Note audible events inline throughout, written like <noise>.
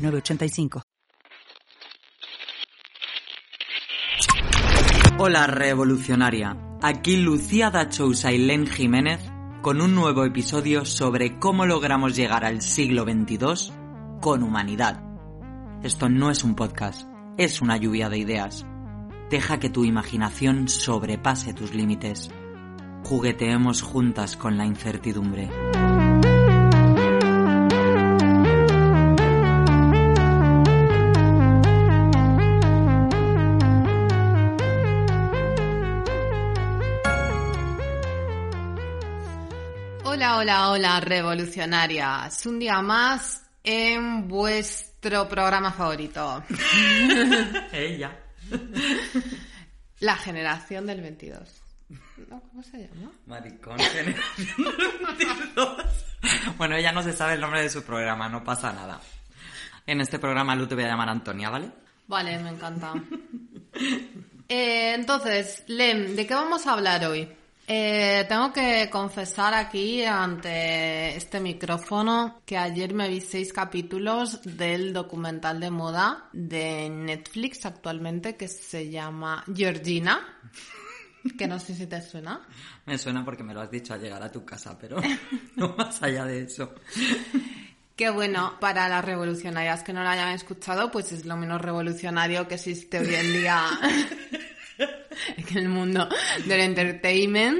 906985. Hola revolucionaria, aquí Lucía Dachousa y Len Jiménez con un nuevo episodio sobre cómo logramos llegar al siglo XXII con humanidad. Esto no es un podcast, es una lluvia de ideas. Deja que tu imaginación sobrepase tus límites. Jugueteemos juntas con la incertidumbre. Hola, hola, revolucionarias. Un día más en vuestro programa favorito. <laughs> Ella. La generación del 22. ¿No? ¿Cómo se llama? Maricón, generación del 22. Bueno, ella no se sabe el nombre de su programa, no pasa nada. En este programa Lu te voy a llamar Antonia, ¿vale? Vale, me encanta. Eh, entonces, Lem, ¿de qué vamos a hablar hoy? Eh, tengo que confesar aquí ante este micrófono que ayer me vi seis capítulos del documental de moda de Netflix actualmente que se llama Georgina, que no sé si te suena. <laughs> Me suena porque me lo has dicho al llegar a tu casa, pero <laughs> no más allá de eso. Que bueno, para las revolucionarias que no lo hayan escuchado, pues es lo menos revolucionario que existe hoy en día <laughs> <laughs> en el mundo del entertainment.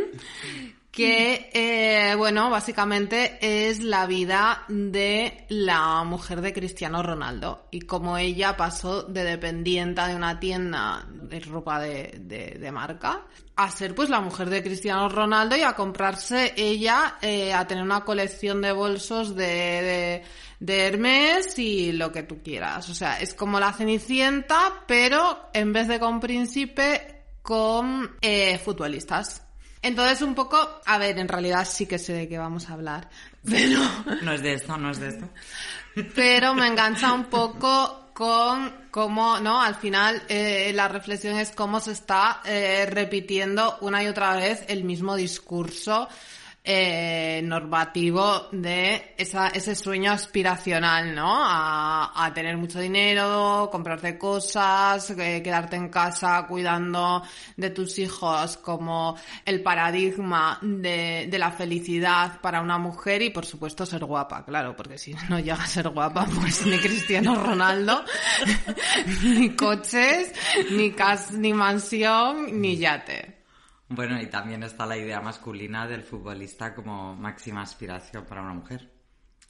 Que, eh, bueno, básicamente es la vida de la mujer de Cristiano Ronaldo y cómo ella pasó de dependienta de una tienda de ropa de, de- de marca a ser pues la mujer de Cristiano Ronaldo y a comprarse ella, eh, a tener una colección de bolsos de, de, de Hermes y lo que tú quieras. O sea, es como la Cenicienta, pero en vez de con príncipe, con eh, futbolistas. Entonces un poco, a ver, en realidad sí que sé de qué vamos a hablar, <laughs> pero No es de esto, no es de esto. pero me engancha un poco con cómo, ¿no? Al final eh, la reflexión es cómo se está eh, repitiendo una y otra vez el mismo discurso eh, normativo de esa, ese sueño aspiracional, ¿no? A, tener mucho dinero, comprarte cosas, eh, quedarte en casa cuidando de tus hijos como el paradigma de, de la felicidad para una mujer y por supuesto ser guapa, claro, porque si no llega a ser guapa, pues ni Cristiano Ronaldo, <laughs> ni coches, ni cas ni mansión, ni yate. Bueno, y también está la idea masculina del futbolista como máxima aspiración para una mujer.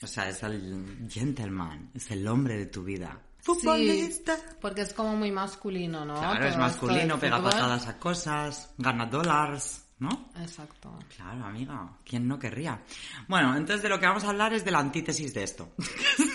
O sea, es el gentleman, es el hombre de tu vida. Futbolista. Sí, porque es como muy masculino, ¿no? Claro, Todo es masculino, pega patadas a cosas, gana dólares, ¿no? Exacto. Claro, amiga, ¿quién no querría? Bueno, entonces de lo que vamos a hablar es de la antítesis de esto,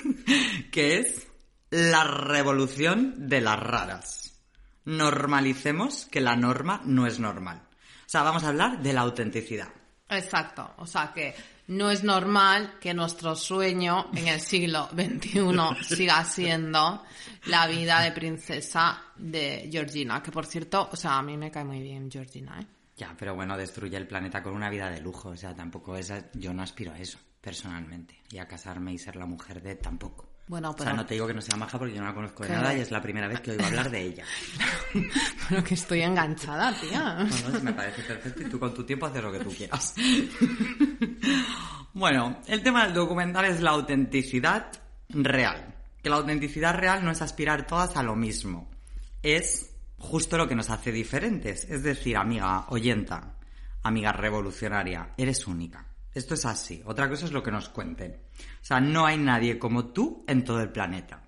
<laughs> que es la revolución de las raras. Normalicemos que la norma no es normal. O sea, vamos a hablar de la autenticidad. Exacto. O sea que no es normal que nuestro sueño en el siglo XXI siga siendo la vida de princesa de Georgina. Que por cierto, o sea, a mí me cae muy bien Georgina, ¿eh? Ya, pero bueno, destruye el planeta con una vida de lujo. O sea, tampoco es... Yo no aspiro a eso, personalmente. Y a casarme y ser la mujer de tampoco. Bueno, O pero, sea, no te digo que no sea maja porque yo no la conozco de Claro. nada y es la primera vez que oigo hablar de ella. <laughs> pero que estoy enganchada, tía. No, no, me parece perfecto y tú con tu tiempo haces lo que tú quieras. <laughs> bueno, el tema del documental es la autenticidad real. Que la autenticidad real no es aspirar todas a lo mismo. Es justo lo que nos hace diferentes. Es decir, amiga oyenta, amiga revolucionaria, eres única. Esto es así. Otra cosa es lo que nos cuenten. O sea, no hay nadie como tú en todo el planeta.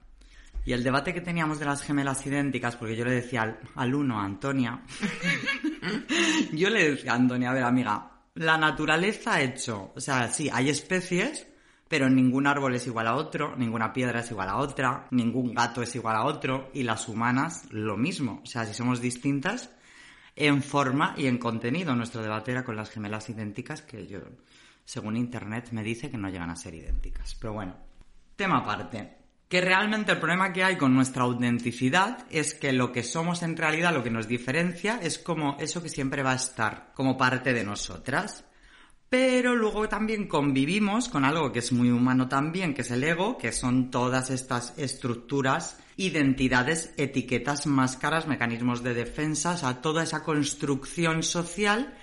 Y el debate que teníamos de las gemelas idénticas, porque yo le decía al, uno, a Antonia, <laughs> yo le decía a Antonia, a ver amiga, la naturaleza ha hecho, o sea, sí, hay especies, pero ningún árbol es igual a otro, ninguna piedra es igual a otra, ningún gato es igual a otro, y las humanas lo mismo. O sea, si somos distintas en forma y en contenido. Nuestro debate era con las gemelas idénticas, que yo, según internet, me dice que no llegan a ser idénticas. Pero bueno, tema aparte. Que realmente el problema que hay con nuestra autenticidad es que lo que somos en realidad, lo que nos diferencia, es como eso que siempre va a estar como parte de nosotras pero luego también convivimos con algo que es muy humano también, que es el ego, que son todas estas estructuras, identidades, etiquetas, máscaras, mecanismos de defensa, o sea, toda esa construcción social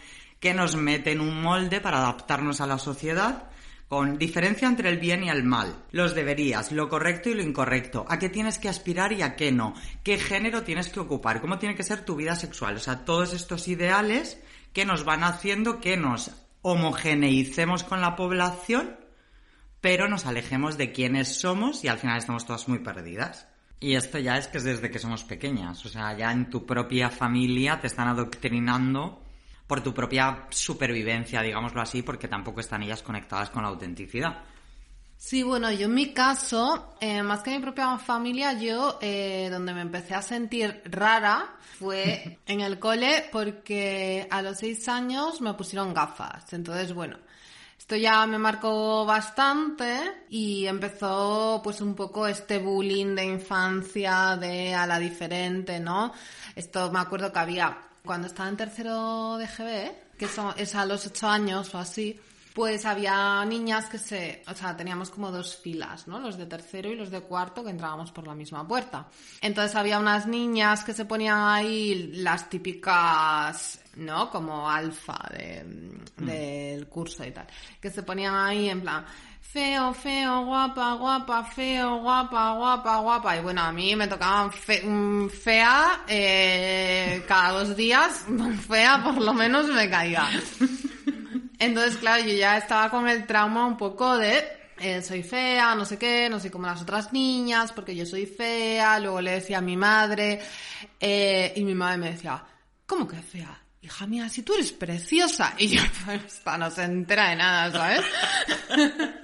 que nos mete en un molde para adaptarnos a la sociedad con diferencia entre el bien y el mal, los deberías, lo correcto y lo incorrecto, a qué tienes que aspirar y a qué no, qué género tienes que ocupar, cómo tiene que ser tu vida sexual, o sea, todos estos ideales que nos van haciendo que nos homogeneicemos con la población, pero nos alejemos de quiénes somos y al final estamos todas muy perdidas. Y esto ya es que es desde que somos pequeñas, o sea, ya en tu propia familia te están adoctrinando por tu propia supervivencia, digámoslo así, porque tampoco están ellas conectadas con la autenticidad. Sí, bueno, yo en mi caso, eh, más que mi propia familia, yo eh, donde me empecé a sentir rara fue <laughs> en el cole porque a los seis años me pusieron gafas. Entonces, bueno, esto ya me marcó bastante y empezó pues un poco este bullying de infancia de a la diferente, ¿no? Esto me acuerdo que había cuando estaba en tercero de GB, que es a los ocho años o así, pues había niñas que se, o sea, teníamos como dos filas, ¿no? Los de tercero y los de cuarto que entrábamos por la misma puerta. Entonces había unas niñas que se ponían ahí las típicas, ¿no? Como alfa mm. del curso y tal, que se ponían ahí en plan, feo, feo, guapa, guapa, feo, guapa, guapa, guapa. Y bueno, a mí me tocaban mm, fea eh, cada dos días, <laughs> fea por lo menos me caía. Entonces, claro, yo ya estaba con el trauma un poco de eh, soy fea, no sé qué, no soy como las otras niñas, porque yo soy fea. Luego le decía a mi madre, eh, y mi madre me decía, ¿cómo que fea? Hija mía, si tú eres preciosa. <laughs> Y yo, pues, no se entera de nada, ¿sabes? <laughs>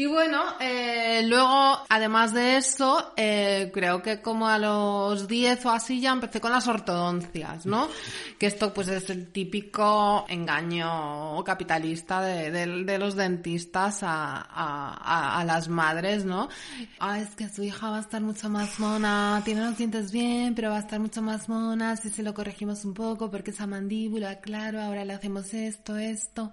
Y bueno, eh, luego, además de eso, eh, creo que como a los 10 o así ya empecé con las ortodoncias, ¿no? <laughs> Que esto pues es el típico engaño capitalista de, de, los dentistas a, a, a, las madres, ¿no? Ah, es que su hija va a estar mucho más mona, tiene los dientes bien, pero va a estar mucho más mona si se lo corregimos un poco porque esa mandíbula, claro, ahora le hacemos esto, esto.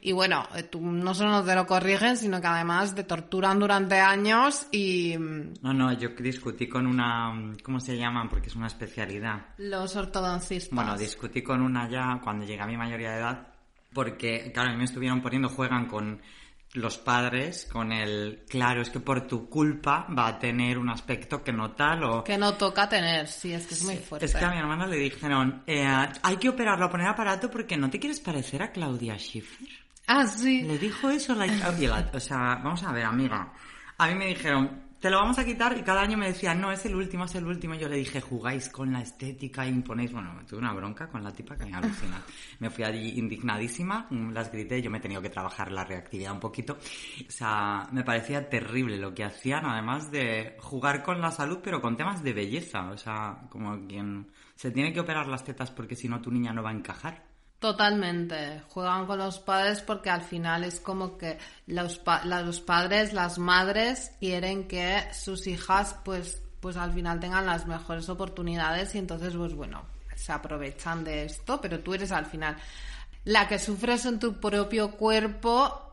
Y bueno, eh, tú no solo te lo corrigen, sino que además de torturan durante años y... No, no, yo discutí con una... ¿Cómo se llaman? Porque es una especialidad. Los ortodoncistas. Bueno, discutí con una ya cuando llegué a mi mayoría de edad porque, claro, a mí me estuvieron poniendo, juegan con los padres con el claro es que por tu culpa va a tener un aspecto que no tal o que no toca tener sí es que es muy fuerte es que a mi hermana le dijeron eh, hay que operarlo poner aparato porque no te quieres parecer a Claudia Schiffer Ah, sí. Le dijo eso, o sea, vamos a ver, amiga. A mí me dijeron, te lo vamos a quitar y cada año me decían, no, es el último, es el último. Yo le dije, jugáis con la estética, imponéis. Bueno, me tuve una bronca con la tipa que me alucina. <laughs> Me fui allí indignadísima, las grité, yo me he tenido que trabajar la reactividad un poquito. O sea, me parecía terrible lo que hacían, además de jugar con la salud, pero con temas de belleza. O sea, como quien se tiene que operar las tetas porque si no tu niña no va a encajar. Totalmente, juegan con los padres porque al final es como que los, padres, las madres quieren que sus hijas pues, pues al final tengan las mejores oportunidades y entonces pues bueno, se aprovechan de esto, pero tú eres al final la que sufres en tu propio cuerpo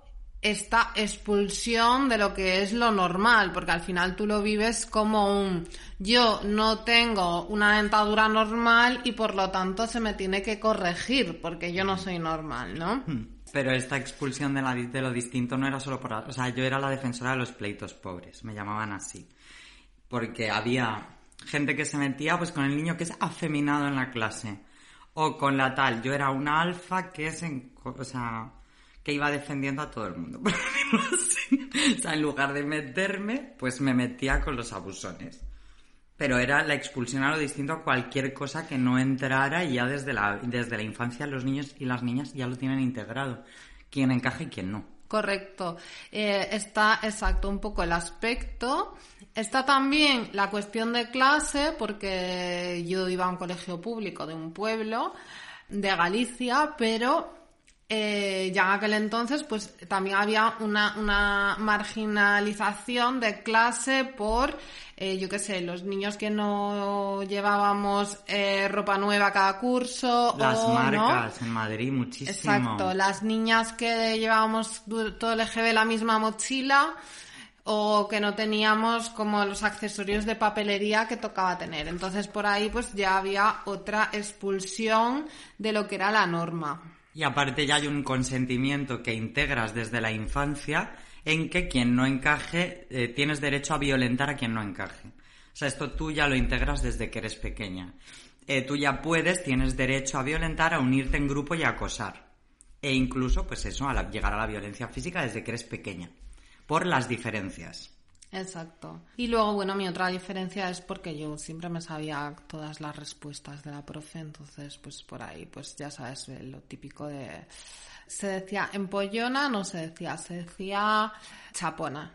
esta expulsión de lo que es lo normal, porque al final tú lo vives como un yo no tengo una dentadura normal y por lo tanto se me tiene que corregir porque yo no soy normal, ¿no? Hmm. Pero esta expulsión de, la, de lo distinto no era solo por... O sea, yo era la defensora de los pleitos pobres, me llamaban así. Porque había gente que se metía pues con el niño que es afeminado en la clase. O con la tal, yo era una alfa que es en... O sea, que iba defendiendo a todo el mundo. <laughs> o sea, en lugar de meterme, pues me metía con los abusones. Pero era la expulsión a lo distinto a cualquier cosa que no entrara y ya desde la, desde la infancia los niños y las niñas ya lo tienen integrado. Quién encaja y quién no. Correcto. Eh, está exacto un poco el aspecto. Está también la cuestión de clase, porque yo iba a un colegio público de un pueblo de Galicia, pero eh, ya en aquel entonces pues también había una, una marginalización de clase por, eh, yo qué sé, los niños que no llevábamos eh, ropa nueva cada curso. Las o, marcas ¿no? en Madrid, muchísimo. Exacto, las niñas que llevábamos todo el EGB la misma mochila o que no teníamos como los accesorios de papelería que tocaba tener. Entonces por ahí pues ya había otra expulsión de lo que era la norma. Y aparte ya hay un consentimiento que integras desde la infancia en que quien no encaje, eh, tienes derecho a violentar a quien no encaje. O sea, esto tú ya lo integras desde que eres pequeña. Eh, tú ya puedes, tienes derecho a violentar, a unirte en grupo y a acosar. E incluso, pues eso, a llegar a la violencia física desde que eres pequeña. Por las diferencias. Exacto. Y luego, bueno, mi otra diferencia es porque yo siempre me sabía todas las respuestas de la profe, entonces, pues por ahí, pues ya sabes, lo típico de... Se decía empollona, no se decía, se decía chapona.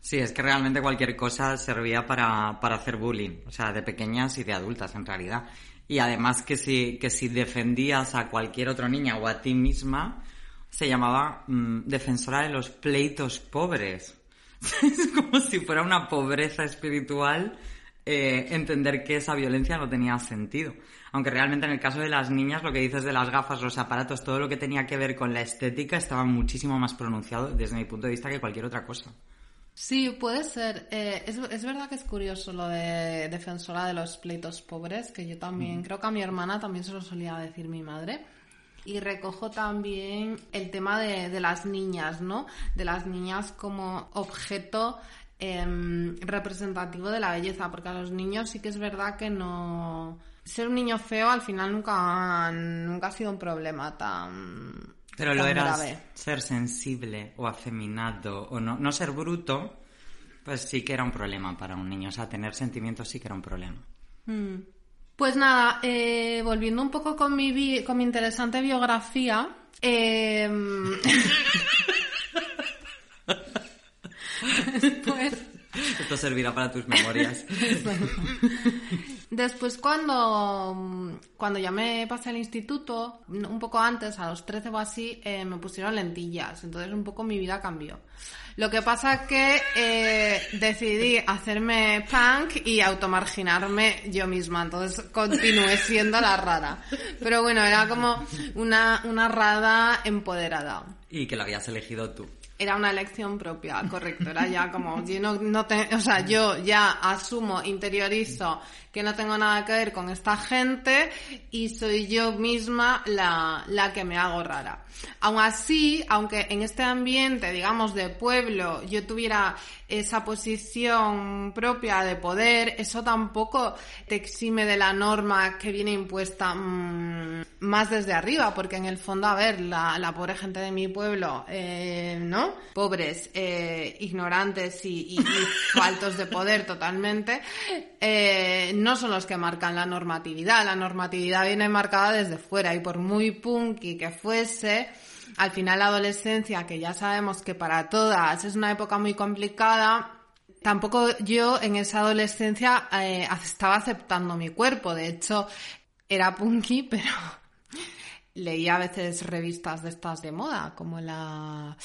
Sí, es que realmente cualquier cosa servía para, para hacer bullying, o sea, de pequeñas y de adultas en realidad. Y además que si, que si defendías a cualquier otra niña o a ti misma, se llamaba mm, defensora de los pleitos pobres. <laughs> es como si fuera una pobreza espiritual eh, entender que esa violencia no tenía sentido. Aunque realmente en el caso de las niñas, lo que dices de las gafas, los aparatos, todo lo que tenía que ver con la estética estaba muchísimo más pronunciado desde mi punto de vista que cualquier otra cosa. Sí, puede ser. Eh, es, es verdad que es curioso lo de defensora de los pleitos pobres, que yo también, creo que a mi hermana también se lo solía decir mi madre. Y recojo también el tema de, de las niñas, ¿no? De las niñas como objeto em, representativo de la belleza, porque a los niños sí que es verdad que no... Ser un niño feo al final nunca, nunca ha sido un problema tan... Pero lo tan grave. ser sensible o afeminado o no, no ser bruto, pues sí que era un problema para un niño. O sea, tener sentimientos sí que era un problema. Mm. Pues nada, eh, volviendo un poco con mi, bi- con mi interesante biografía, em, después, Esto servirá para tus memorias. después cuando, cuando ya me pasé al instituto, un poco antes, a los 13 o así, eh, me pusieron lentillas, entonces un poco mi vida cambió. Lo que pasa que eh, decidí hacerme punk y automarginarme yo misma, entonces continué siendo la rara. Pero bueno, era como una, una rara empoderada. y que lo habías elegido tú. Era una elección propia, <laughs> correcto. Era ya como, yo no, no te- o sea, yo ya asumo, interiorizo que no tengo nada que ver con esta gente y soy yo misma la, la que me hago rara. Aún así, aunque en este ambiente, digamos, de pueblo, yo tuviera esa posición propia de poder, eso tampoco te exime de la norma que viene impuesta mm, más desde arriba, porque en el fondo, a ver, la, la pobre gente de mi pueblo, eh, ¿no? Pobres, eh, ignorantes y, y- <laughs> faltos de poder totalmente, eh, no son los que marcan la normatividad. La normatividad viene marcada desde fuera y por muy punky que fuese, al final la adolescencia, que ya sabemos que para todas es una época muy complicada, tampoco yo en esa adolescencia eh, estaba aceptando mi cuerpo. De hecho, era punky, <laughs> pero leía a veces revistas de estas de moda, como la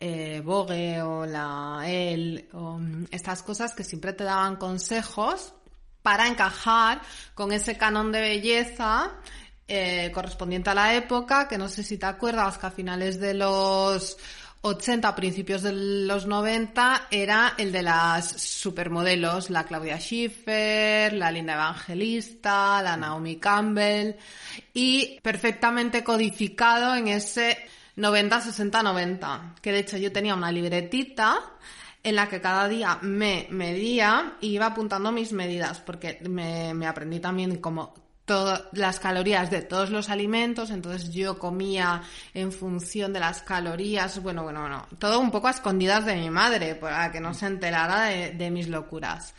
eh, Vogue o la Elle, o mm, estas cosas que siempre te daban consejos para encajar con ese canon de belleza eh, correspondiente a la época, que no sé si te acuerdas que a finales de los 80, principios de los 90, era el de las supermodelos, la Claudia Schiffer, la Linda Evangelista, la Naomi Campbell, y perfectamente codificado en ese 90, 60, 90, que de hecho yo tenía una libretita en la que cada día me medía y iba apuntando mis medidas, porque me, aprendí también como todas las calorías de todos los alimentos, entonces yo comía en función de las calorías, bueno, bueno, bueno, todo un poco a escondidas de mi madre, para que no se enterara de, mis locuras.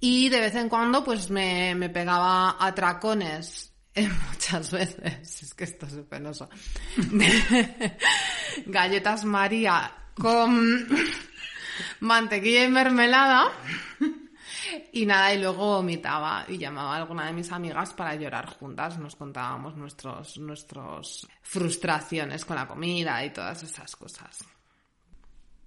Y de vez en cuando pues me, me pegaba atracones <laughs> muchas veces, <laughs> es que esto es penoso, <laughs> galletas María con mantequilla y mermelada. Y nada, y luego vomitaba y llamaba a alguna de mis amigas para llorar juntas. Nos contábamos nuestros, nuestros frustraciones con la comida y todas esas cosas.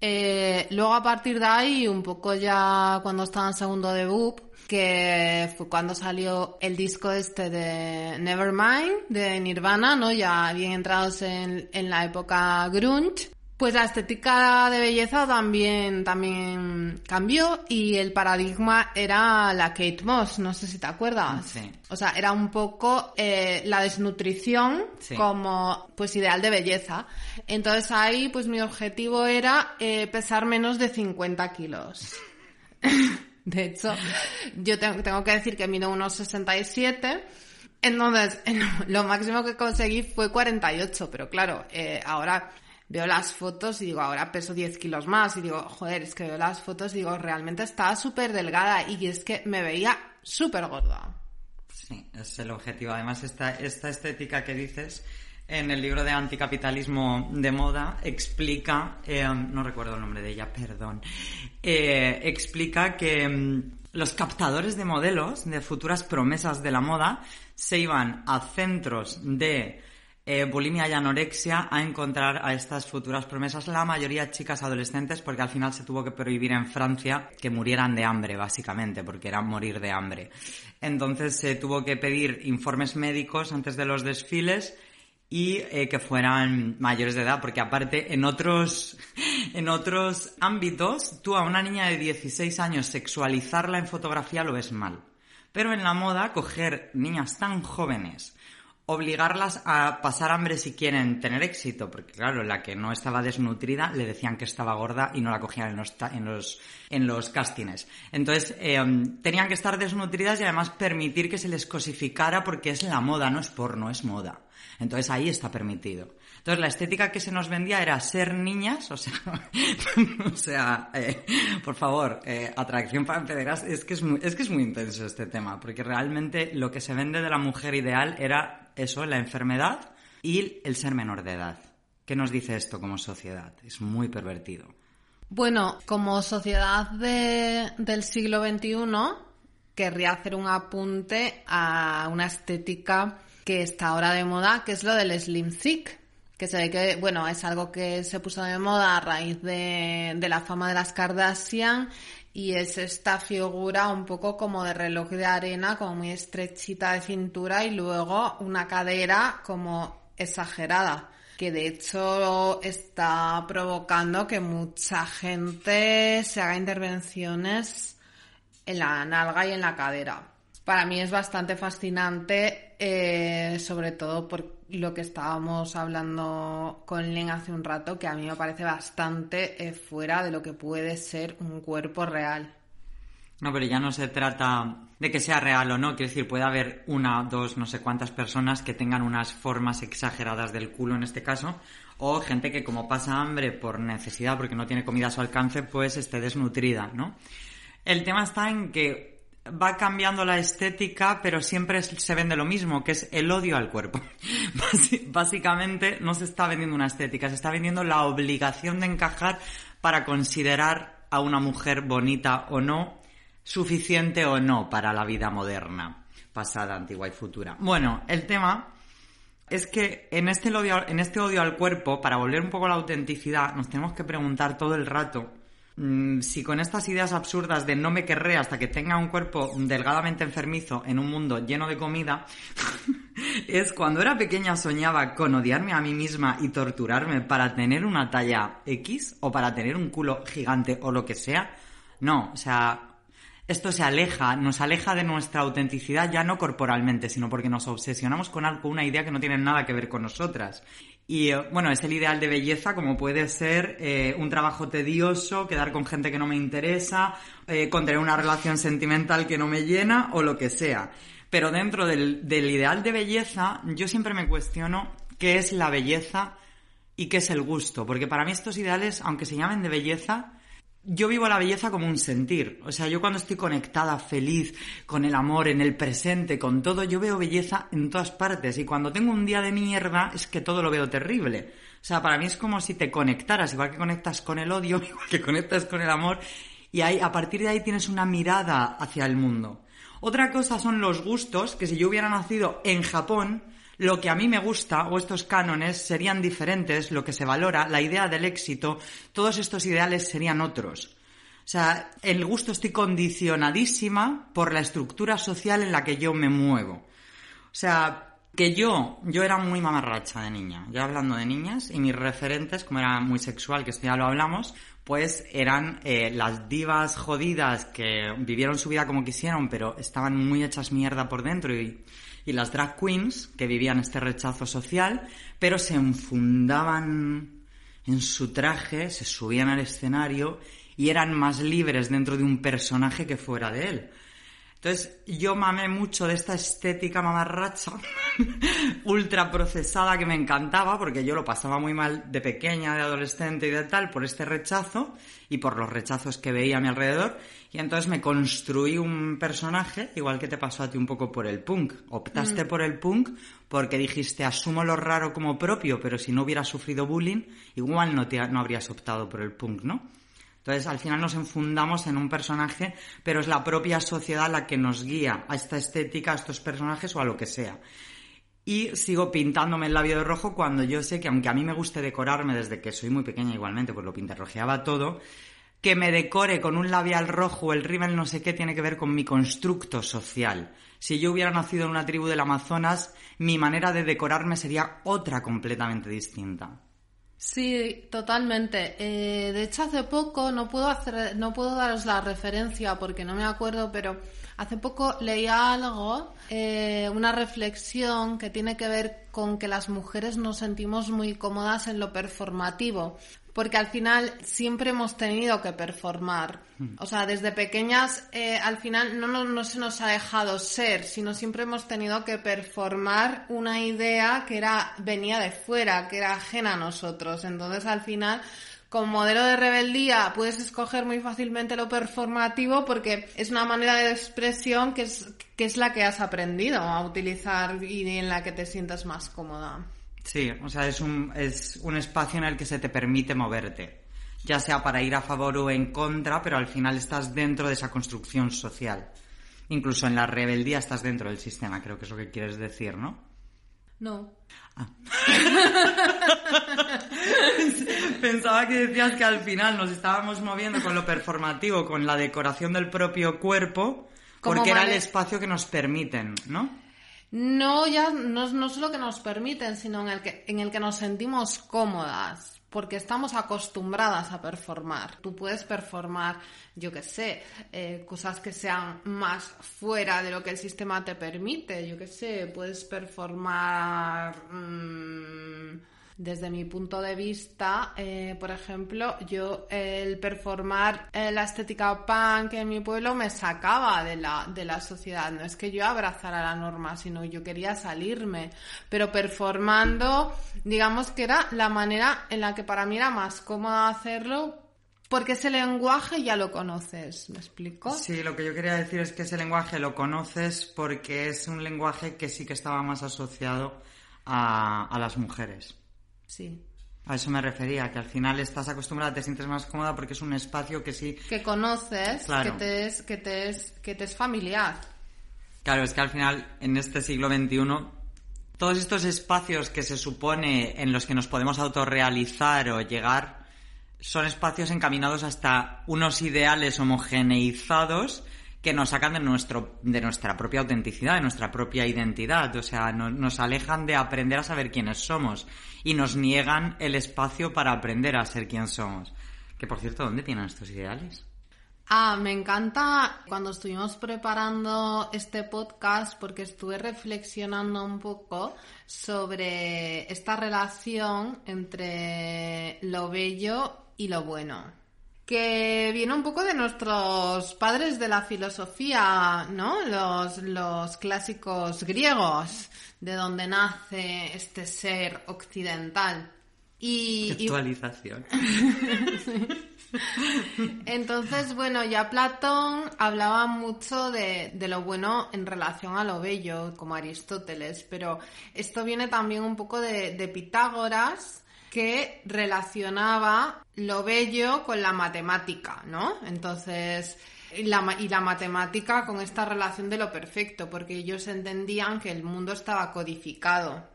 Eh, luego a partir de ahí, un poco ya cuando estaba en segundo de BUP, que fue cuando salió el disco este de Nevermind, de Nirvana, ¿no? Ya bien entrados en, en la época grunge. Pues la estética de belleza también, también cambió y el paradigma era la Kate Moss, no sé si te acuerdas. Sí. O sea, era un poco eh, la desnutrición Sí. como pues ideal de belleza. Entonces ahí pues mi objetivo era eh, pesar menos de 50 kilos. <laughs> De hecho, yo tengo, tengo que decir que mido unos 67. Entonces, <laughs> lo máximo que conseguí fue 48, pero claro, eh, ahora veo las fotos y digo, ahora peso 10 kilos más y digo, joder, es que veo las fotos y digo, realmente estaba súper delgada y es que me veía súper gorda. Sí, es el objetivo. Además, esta, esta estética que dices en el libro de anticapitalismo de moda explica, eh, no recuerdo el nombre de ella, perdón, eh, explica que mm, los captadores de modelos de futuras promesas de la moda se iban a centros de eh, bulimia y anorexia a encontrar a estas futuras promesas, la mayoría chicas adolescentes, porque al final se tuvo que prohibir en Francia que murieran de hambre, básicamente, porque era morir de hambre. Entonces se tuvo que pedir informes médicos antes de los desfiles y eh, que fueran mayores de edad, porque aparte en otros, <laughs> en otros ámbitos, tú a una niña de 16 años sexualizarla en fotografía lo ves mal. Pero en la moda, coger niñas tan jóvenes, obligarlas a pasar hambre si quieren tener éxito, porque claro, la que no estaba desnutrida le decían que estaba gorda y no la cogían en los, en los, en los castings. Entonces, eh, tenían que estar desnutridas y además permitir que se les cosificara porque es la moda, no es porno, es moda. Entonces ahí está permitido. Entonces la estética que se nos vendía era ser niñas, o sea, <laughs> o sea, eh, por favor, eh, atracción para pederas, es que es, muy, es que es muy intenso este tema, porque realmente lo que se vende de la mujer ideal era eso, la enfermedad y el ser menor de edad. ¿Qué nos dice esto como sociedad? Es muy pervertido. Bueno, como sociedad de- del siglo XXI, querría hacer un apunte a una estética que está ahora de moda, que es lo del slim thick. Que se ve que, bueno, es algo que se puso de moda a raíz de, de la fama de las Kardashian y es esta figura un poco como de reloj de arena, como muy estrechita de cintura y luego una cadera como exagerada que de hecho está provocando que mucha gente se haga intervenciones en la nalga y en la cadera. Para mí es bastante fascinante, eh, sobre todo por lo que estábamos hablando con Len hace un rato, que a mí me parece bastante eh, fuera de lo que puede ser un cuerpo real. No, pero ya no se trata de que sea real o no. Quiero decir, puede haber una, dos, no sé cuántas personas que tengan unas formas exageradas del culo en este caso. O gente que como pasa hambre por necesidad, porque no tiene comida a su alcance, pues esté desnutrida, ¿no? El tema está en que va cambiando la estética, pero siempre se vende lo mismo, que es el odio al cuerpo. <laughs> Básicamente no se está vendiendo una estética, se está vendiendo la obligación de encajar para considerar a una mujer bonita o no, suficiente o no para la vida moderna, pasada, antigua y futura. Bueno, el tema es que en este, odio, en este odio al cuerpo, para volver un poco a la autenticidad, nos tenemos que preguntar todo el rato si con estas ideas absurdas de no me querré hasta que tenga un cuerpo delgadamente enfermizo en un mundo lleno de comida, <laughs> es cuando era pequeña soñaba con odiarme a mí misma y torturarme para tener una talla X o para tener un culo gigante o lo que sea. No, o sea, esto se aleja, nos aleja de nuestra autenticidad ya no corporalmente, sino porque nos obsesionamos con algo, una idea que no tiene nada que ver con nosotras. Y eh, bueno, es el ideal de belleza como puede ser eh, un trabajo tedioso, quedar con gente que no me interesa, eh, tener una relación sentimental que no me llena o lo que sea. Pero dentro del, del ideal de belleza, yo siempre me cuestiono qué es la belleza y qué es el gusto. Porque para mí estos ideales, aunque se llamen de belleza, yo vivo la belleza como un sentir. O sea, yo cuando estoy conectada, feliz, con el amor, en el presente, con todo, yo veo belleza en todas partes. Y cuando tengo un día de mierda, es que todo lo veo terrible. O sea, para mí es como si te conectaras, igual que conectas con el odio, <laughs> igual que conectas con el amor, y ahí, a partir de ahí tienes una mirada hacia el mundo. Otra cosa son los gustos, que si yo hubiera nacido en Japón, lo que a mí me gusta o estos cánones serían diferentes, lo que se valora, la idea del éxito, todos estos ideales serían otros. O sea, el gusto estoy condicionadísima por la estructura social en la que yo me muevo. O sea, que yo, yo era muy mamarracha de niña, ya hablando de niñas, y mis referentes, como era muy sexual, que esto ya lo hablamos, pues eran eh, las divas jodidas que vivieron su vida como quisieron, pero estaban muy hechas mierda por dentro y, y las drag queens que vivían este rechazo social, pero se enfundaban en su traje, se subían al escenario y eran más libres dentro de un personaje que fuera de él. Entonces, yo mamé mucho de esta estética mamarracha, <laughs> ultra procesada que me encantaba, porque yo lo pasaba muy mal de pequeña, de adolescente y de tal, por este rechazo y por los rechazos que veía a mi alrededor. Y entonces me construí un personaje, igual que te pasó a ti un poco por el punk. Optaste mm. por el punk porque dijiste, asumo lo raro como propio, pero si no hubieras sufrido bullying, igual no, te, no habrías optado por el punk, ¿no? Entonces, al final nos enfundamos en un personaje, pero es la propia sociedad la que nos guía a esta estética, a estos personajes o a lo que sea. Y sigo pintándome el labio de rojo cuando yo sé que, aunque a mí me guste decorarme desde que soy muy pequeña igualmente, pues lo pintarrojeaba todo, que me decore con un labial rojo el rímel no sé qué tiene que ver con mi constructo social. Si yo hubiera nacido en una tribu del Amazonas, mi manera de decorarme sería otra completamente distinta. Sí, totalmente. Eh, de hecho, hace poco no puedo hacer, no puedo daros la referencia porque no me acuerdo, pero hace poco leía algo, eh, una reflexión que tiene que ver con que las mujeres nos sentimos muy cómodas en lo performativo porque al final siempre hemos tenido que performar. Hmm. O sea, desde pequeñas eh, al final no, no, se nos ha dejado ser, sino siempre hemos tenido que performar una idea que era venía de fuera, que era ajena a nosotros. Entonces al final con modelo de rebeldía puedes escoger muy fácilmente lo performativo porque es una manera de expresión que es, que es la que has aprendido a utilizar y en la que te sientas más cómoda. Sí, o sea, es un, es un espacio en el que se te permite moverte, ya sea para ir a favor o en contra, pero al final estás dentro de esa construcción social. Incluso en la rebeldía estás dentro del sistema, creo que es lo que quieres decir, ¿no? No. Ah. <laughs> Pensaba que decías que al final nos estábamos moviendo con lo performativo, con la decoración del propio cuerpo, porque era el espacio que nos permiten, ¿no? No ya no, no solo que nos permiten, sino en el que, en el que nos sentimos cómodas, porque estamos acostumbradas a performar. Tú puedes performar, yo qué sé, eh, cosas que sean más fuera de lo que el sistema te permite, yo qué sé, puedes performar... Mmm, desde mi punto de vista, eh, por ejemplo, yo el performar eh, la estética punk en mi pueblo me sacaba de la, de la sociedad. No es que yo abrazara la norma, sino yo quería salirme. Pero performando, digamos que era la manera en la que para mí era más cómoda hacerlo porque ese lenguaje ya lo conoces, ¿me explico? Sí, lo que yo quería decir es que ese lenguaje lo conoces porque es un lenguaje que sí que estaba más asociado a, a las mujeres. Sí. A eso me refería, que al final estás acostumbrada, te sientes más cómoda porque es un espacio que sí... Que conoces, que, te es, que, te es, que te es familiar. Claro, es que al final, en este siglo XXI, todos estos espacios que se supone en los que nos podemos autorrealizar o llegar, son espacios encaminados hasta unos ideales homogeneizados que nos sacan de, nuestro, de nuestra propia autenticidad, de nuestra propia identidad. O sea, nos alejan de aprender a saber quiénes somos y nos niegan el espacio para aprender a ser quién somos. Que por cierto, ¿dónde tienen estos ideales? Ah, me encanta cuando estuvimos preparando este podcast porque estuve reflexionando un poco sobre esta relación entre lo bello y lo bueno que viene un poco de nuestros padres de la filosofía, ¿no? Los, los clásicos griegos, de donde nace este ser occidental. Y, Actualización. <laughs> Entonces, bueno, ya Platón hablaba mucho de, de, lo bueno en relación a lo bello, como Aristóteles, pero esto viene también un poco de, de Pitágoras, que relacionaba lo bello con la matemática, ¿no? Entonces, y la, y la matemática con esta relación de lo perfecto, porque ellos entendían que el mundo estaba codificado.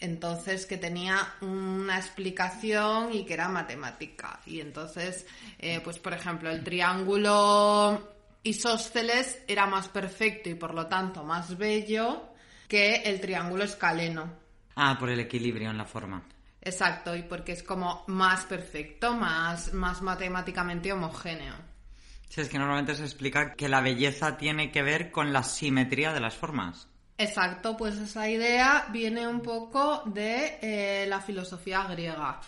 Entonces, que tenía una explicación y que era matemática. Y entonces, eh, pues por ejemplo, el triángulo isósceles era más perfecto y por lo tanto más bello que el triángulo escaleno. Ah, por el equilibrio en la forma. Exacto, y porque es como más perfecto, más, más matemáticamente homogéneo. Sí, es que normalmente se explica que la belleza tiene que ver con la simetría de las formas. Exacto, pues esa idea viene un poco de eh, la filosofía griega.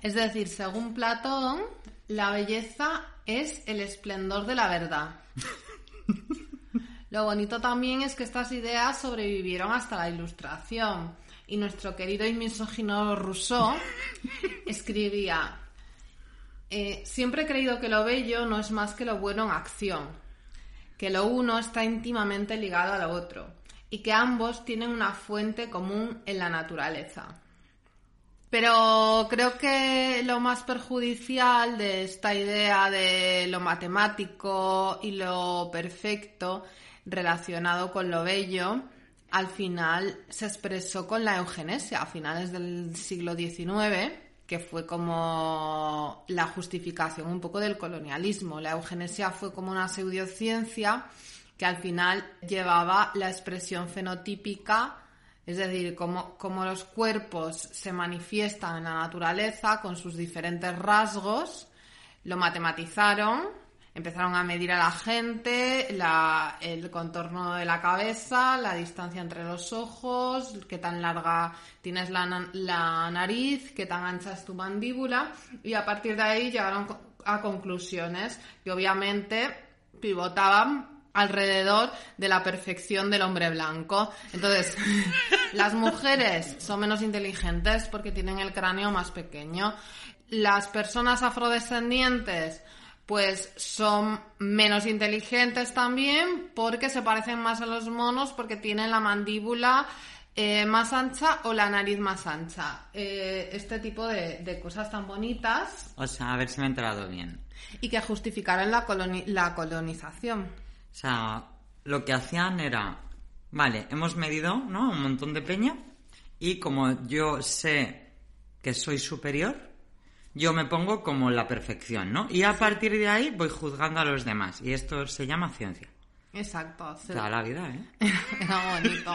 Es decir, según Platón, la belleza es el esplendor de la verdad. <laughs> Lo bonito también es que estas ideas sobrevivieron hasta la Ilustración. Y nuestro querido y misógino Rousseau <laughs> escribía, eh, siempre he creído que lo bello no es más que lo bueno en acción, que lo uno está íntimamente ligado a lo otro y que ambos tienen una fuente común en la naturaleza. Pero creo que lo más perjudicial de esta idea de lo matemático y lo perfecto relacionado con lo bello, al final se expresó con la eugenesia a finales del siglo XIX, que fue como la justificación un poco del colonialismo. La eugenesia fue como una pseudociencia que al final llevaba la expresión fenotípica, es decir, cómo, los cuerpos se manifiestan en la naturaleza con sus diferentes rasgos, lo matematizaron, empezaron a medir a la gente, el contorno de la cabeza, la distancia entre los ojos, qué tan larga tienes la, nariz, qué tan ancha es tu mandíbula, y a partir de ahí llegaron a conclusiones que obviamente pivotaban alrededor de la perfección del hombre blanco. Entonces, <laughs> las mujeres son menos inteligentes porque tienen el cráneo más pequeño. Las personas afrodescendientes pues son menos inteligentes también porque se parecen más a los monos porque tienen la mandíbula eh, más ancha o la nariz más ancha. Eh, este tipo de, cosas tan bonitas. O sea, a ver si me he enterado bien. Y que justificaran la, la colonización. O sea, lo que hacían era, vale, hemos medido, ¿no? Un montón de peña y como yo sé que soy superior, yo me pongo como la perfección, ¿no? Y a partir de ahí voy juzgando a los demás. Y esto se llama ciencia. Exacto. Da la vida, ¿eh? <laughs> Era bonito.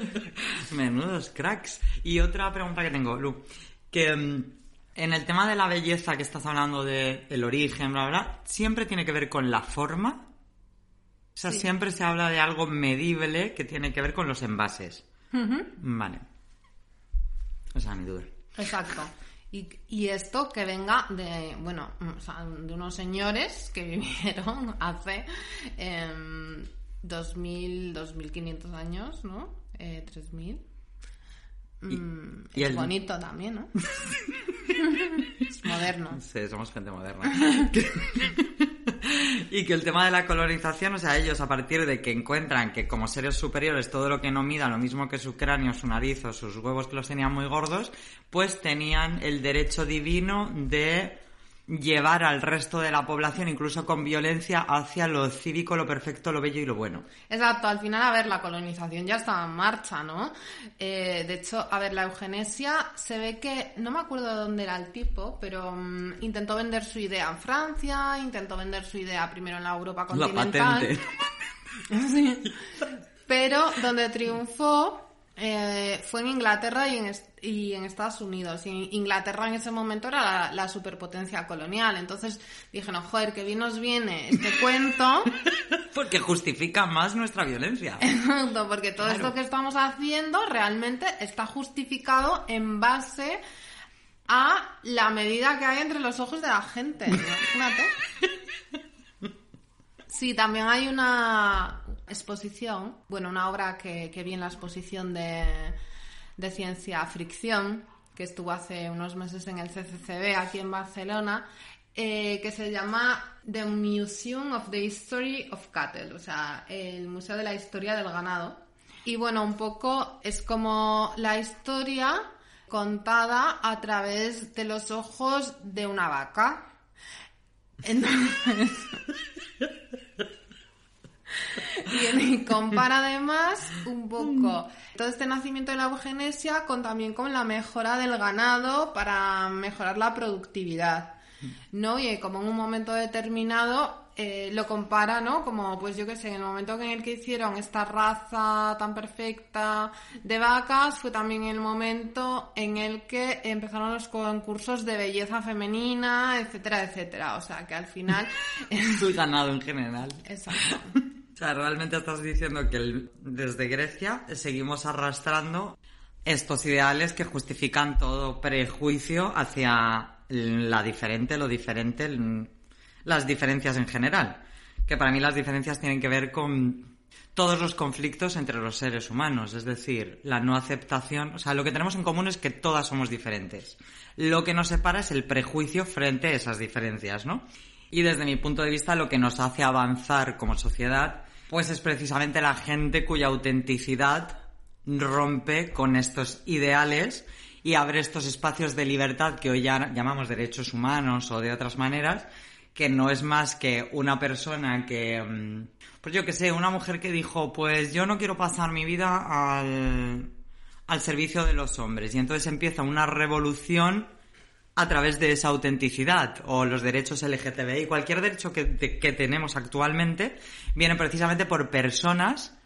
<laughs> Menudos cracks. Y otra pregunta que tengo, Lu, que mm, en el tema de la belleza que estás hablando de el origen, bla, bla, siempre tiene que ver con la forma o sea, siempre se habla de algo medible que tiene que ver con los envases. Vale. O sea, mi duda. Exacto. Y, esto que venga de, bueno, de unos señores que <laughs> vivieron hace eh, 2.000, 2.500 años, ¿no? Eh, 3.000. Mm, y, es bonito también, ¿no? <laughs> es moderno. Sí, somos gente moderna. <laughs> <laughs> y que el tema de la colonización, o sea, ellos a partir de que encuentran que como seres superiores todo lo que no mida lo mismo que su cráneo, su nariz o sus huevos que los tenían muy gordos, pues tenían el derecho divino de llevar al resto de la población, incluso con violencia, hacia lo cívico, lo perfecto, lo bello y lo bueno. Exacto, al final, a ver, la colonización ya estaba en marcha, ¿no? Eh, de hecho, a ver, la eugenesia se ve que, no me acuerdo de dónde era el tipo, pero mm, intentó vender su idea en Francia, intentó vender su idea primero en la Europa continental. La patente. <laughs> sí. Pero donde triunfó eh, fue en Inglaterra y en, y en, Estados Unidos. Y Inglaterra en ese momento era la, superpotencia colonial. Entonces dije, no, joder, que bien nos viene este <laughs> cuento. <laughs> porque justifica más nuestra violencia. <laughs> porque todo esto que estamos haciendo realmente está justificado en base a la medida que hay entre los ojos de la gente. Imagínate. Sí, también hay una exposición, bueno, una obra que, vi en la exposición de, ciencia fricción, que estuvo hace unos meses en el CCCB aquí en Barcelona, eh, que se llama The Museum of the History of Cattle, o sea, el Museo de la Historia del Ganado. Y bueno, un poco es como la historia contada a través de los ojos de una vaca. Entonces... <laughs> <laughs> y compara <laughs> además un poco todo este nacimiento de la eugenesia con también con la mejora del ganado para mejorar la productividad. ¿no? Y como en un momento determinado eh, lo compara, ¿no? Como, pues yo qué sé, en el momento en el que hicieron esta raza tan perfecta de vacas, fue también el momento en el que empezaron los concursos de belleza femenina, etcétera, etcétera. O sea, que al final... <laughs> El ganado en general. Exacto. O sea, realmente estás diciendo que desde Grecia seguimos arrastrando estos ideales que justifican todo prejuicio hacia la diferente, lo diferente, las diferencias en general. Que para mí las diferencias tienen que ver con todos los conflictos entre los seres humanos, es decir, la no aceptación, o sea, lo que tenemos en común es que todas somos diferentes. Lo que nos separa es el prejuicio frente a esas diferencias, ¿no? Y desde mi punto de vista lo que nos hace avanzar como sociedad, pues es precisamente la gente cuya autenticidad rompe con estos ideales y abre estos espacios de libertad que hoy ya llamamos derechos humanos o de otras maneras, que no es más que una persona que, mm, pues yo que sé, una mujer que dijo, pues yo no quiero pasar mi vida al, al servicio de los hombres. Y entonces empieza una revolución a través de esa autenticidad o los derechos LGTBI. Cualquier derecho que, que tenemos actualmente viene precisamente por personas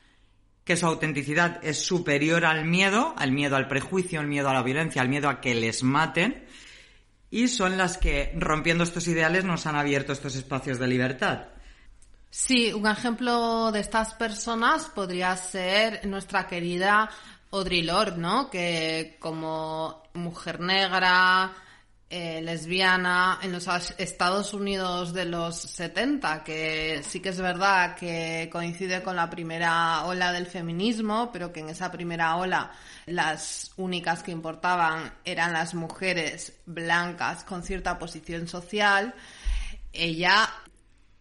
que su autenticidad es superior al miedo, al miedo al prejuicio, al miedo a la violencia, al miedo a que les maten, y son las que, rompiendo estos ideales, nos han abierto estos espacios de libertad. Sí, un ejemplo de estas personas podría ser nuestra querida Audre Lorde, ¿no? Que como mujer negra, eh, lesbiana en los Estados Unidos de los 70, que sí que es verdad que coincide con la primera ola del feminismo, pero que en esa primera ola las únicas que importaban eran las mujeres blancas con cierta posición social. Ella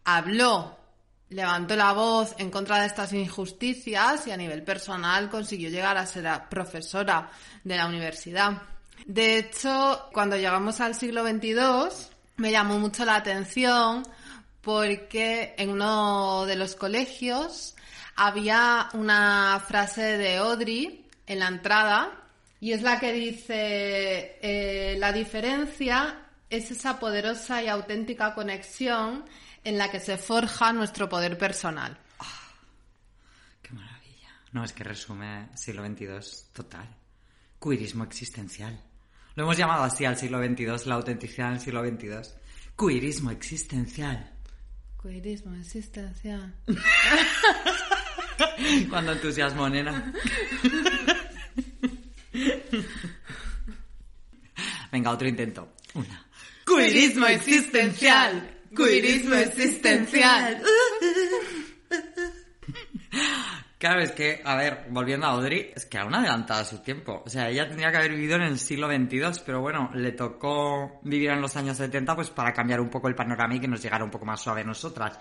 habló levantó la voz en contra de estas injusticias y a nivel personal consiguió llegar a ser profesora de la universidad. De hecho, cuando llegamos al siglo XXII, me llamó mucho la atención porque en uno de los colegios había una frase de Audrey en la entrada y es la que dice, eh, la diferencia es esa poderosa y auténtica conexión en la que se forja nuestro poder personal. Ah, ¡Qué maravilla! No, es que resume siglo XXII total. Queerismo existencial. Lo hemos llamado así al siglo XXII, la autenticidad del siglo XXII. Queerismo existencial. Queerismo existencial. <laughs> Cuando entusiasmo, nena. <laughs> Venga, otro intento. Una. Queerismo existencial. Queerismo existencial. <laughs> Claro, es que, a ver, volviendo a Audrey, es que aún adelantada su tiempo. O sea, ella tendría que haber vivido en el siglo XXII, pero bueno, le tocó vivir en los años 70 pues para cambiar un poco el panorama y que nos llegara un poco más suave a nosotras.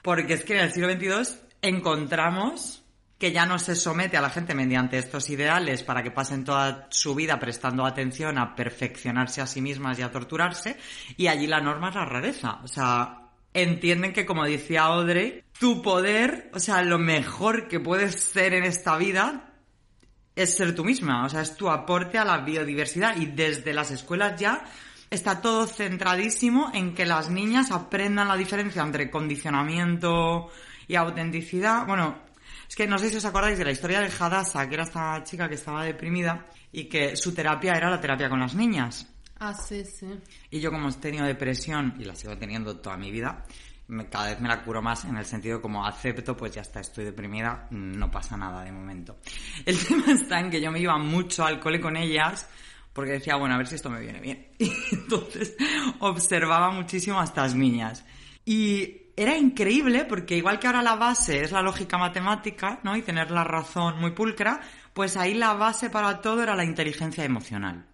Porque es que en el siglo XXII encontramos que ya no se somete a la gente mediante estos ideales para que pasen toda su vida prestando atención a perfeccionarse a sí mismas y a torturarse, y allí la norma es la rareza. O sea, entienden que, como decía Audrey, tu poder, o sea, lo mejor que puedes ser en esta vida es ser tú misma, o sea, es tu aporte a la biodiversidad y desde las escuelas ya está todo centradísimo en que las niñas aprendan la diferencia entre condicionamiento y autenticidad. Bueno, es que no sé si os acordáis de la historia de Hadassah, que era esta chica que estaba deprimida y que su terapia era la terapia con las niñas. Ah, sí, sí. Y yo como he tenido depresión y la sigo teniendo toda mi vida, cada vez me la curo más en el sentido como acepto, pues ya está, estoy deprimida, no pasa nada de momento. El <laughs> tema está en que yo me iba mucho al cole con ellas porque decía, bueno, a ver si esto me viene bien. <laughs> Y entonces observaba muchísimo a estas niñas. Y era increíble porque igual que ahora la base es la lógica matemática, ¿no? Y tener la razón muy pulcra, pues ahí la base para todo era la inteligencia emocional.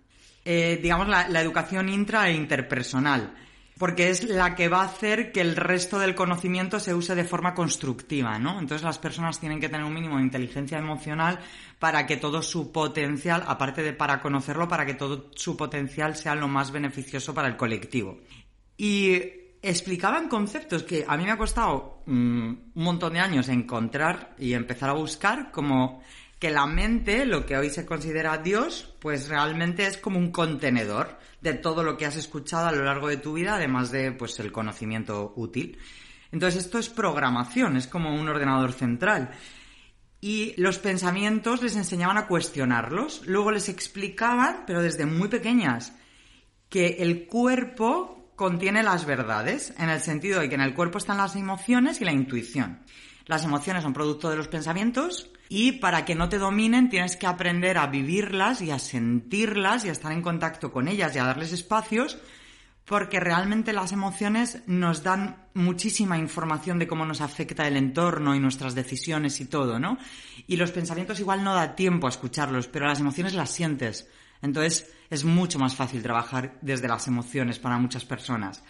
Eh, digamos, la, educación intra e interpersonal. porque es la que va a hacer que el resto del conocimiento se use de forma constructiva, ¿no? Entonces las personas tienen que tener un mínimo de inteligencia emocional para que todo su potencial, aparte de para conocerlo, para que todo su potencial sea lo más beneficioso para el colectivo. Y explicaban conceptos que a mí me ha costado mm, un montón de años encontrar y empezar a buscar, como que la mente, lo que hoy se considera Dios, pues realmente es como un contenedor de todo lo que has escuchado a lo largo de tu vida, además de pues el conocimiento útil. Entonces esto es programación, es como un ordenador central. Y los pensamientos les enseñaban a cuestionarlos, luego les explicaban, pero desde muy pequeñas, que el cuerpo contiene las verdades, en el sentido de que en el cuerpo están las emociones y la intuición. Las emociones son producto de los pensamientos y para que no te dominen tienes que aprender a vivirlas y a sentirlas y a estar en contacto con ellas y a darles espacios porque realmente las emociones nos dan muchísima información de cómo nos afecta el entorno y nuestras decisiones y todo, ¿no? Y los pensamientos igual no da tiempo a escucharlos, pero las emociones las sientes. Entonces es mucho más fácil trabajar desde las emociones para muchas personas.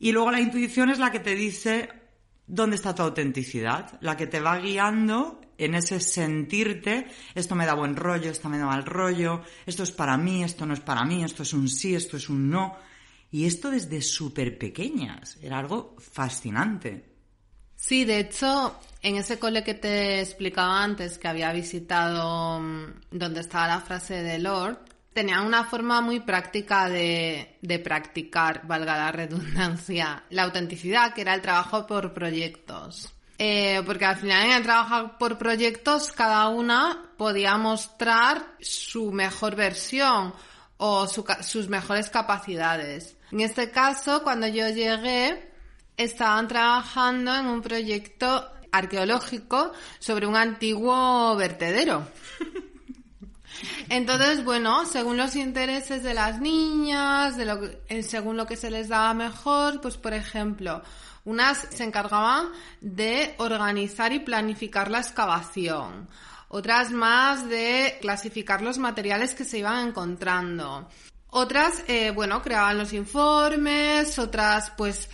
Y luego la intuición es la que te dice dónde está tu autenticidad, la que te va guiando en ese sentirte, esto me da buen rollo, esto me da mal rollo, esto es para mí, esto no es para mí, esto es un sí, esto es un no. Y esto desde súper pequeñas, era algo fascinante. Sí, de hecho, en ese cole que te explicaba antes, que había visitado mm, donde estaba la frase de Lord, tenían una forma muy práctica de, de, practicar, valga la redundancia, la autenticidad, que era el trabajo por proyectos. Eh, porque al final en el trabajo por proyectos cada una podía mostrar su mejor versión o sus mejores capacidades. En este caso, cuando yo llegué, estaban trabajando en un proyecto arqueológico sobre un antiguo vertedero. Entonces, bueno, según los intereses de las niñas, eh, según lo que se les daba mejor, pues por ejemplo, unas se encargaban de organizar y planificar la excavación, otras más de clasificar los materiales que se iban encontrando. Otras, eh, bueno, creaban los informes, otras pues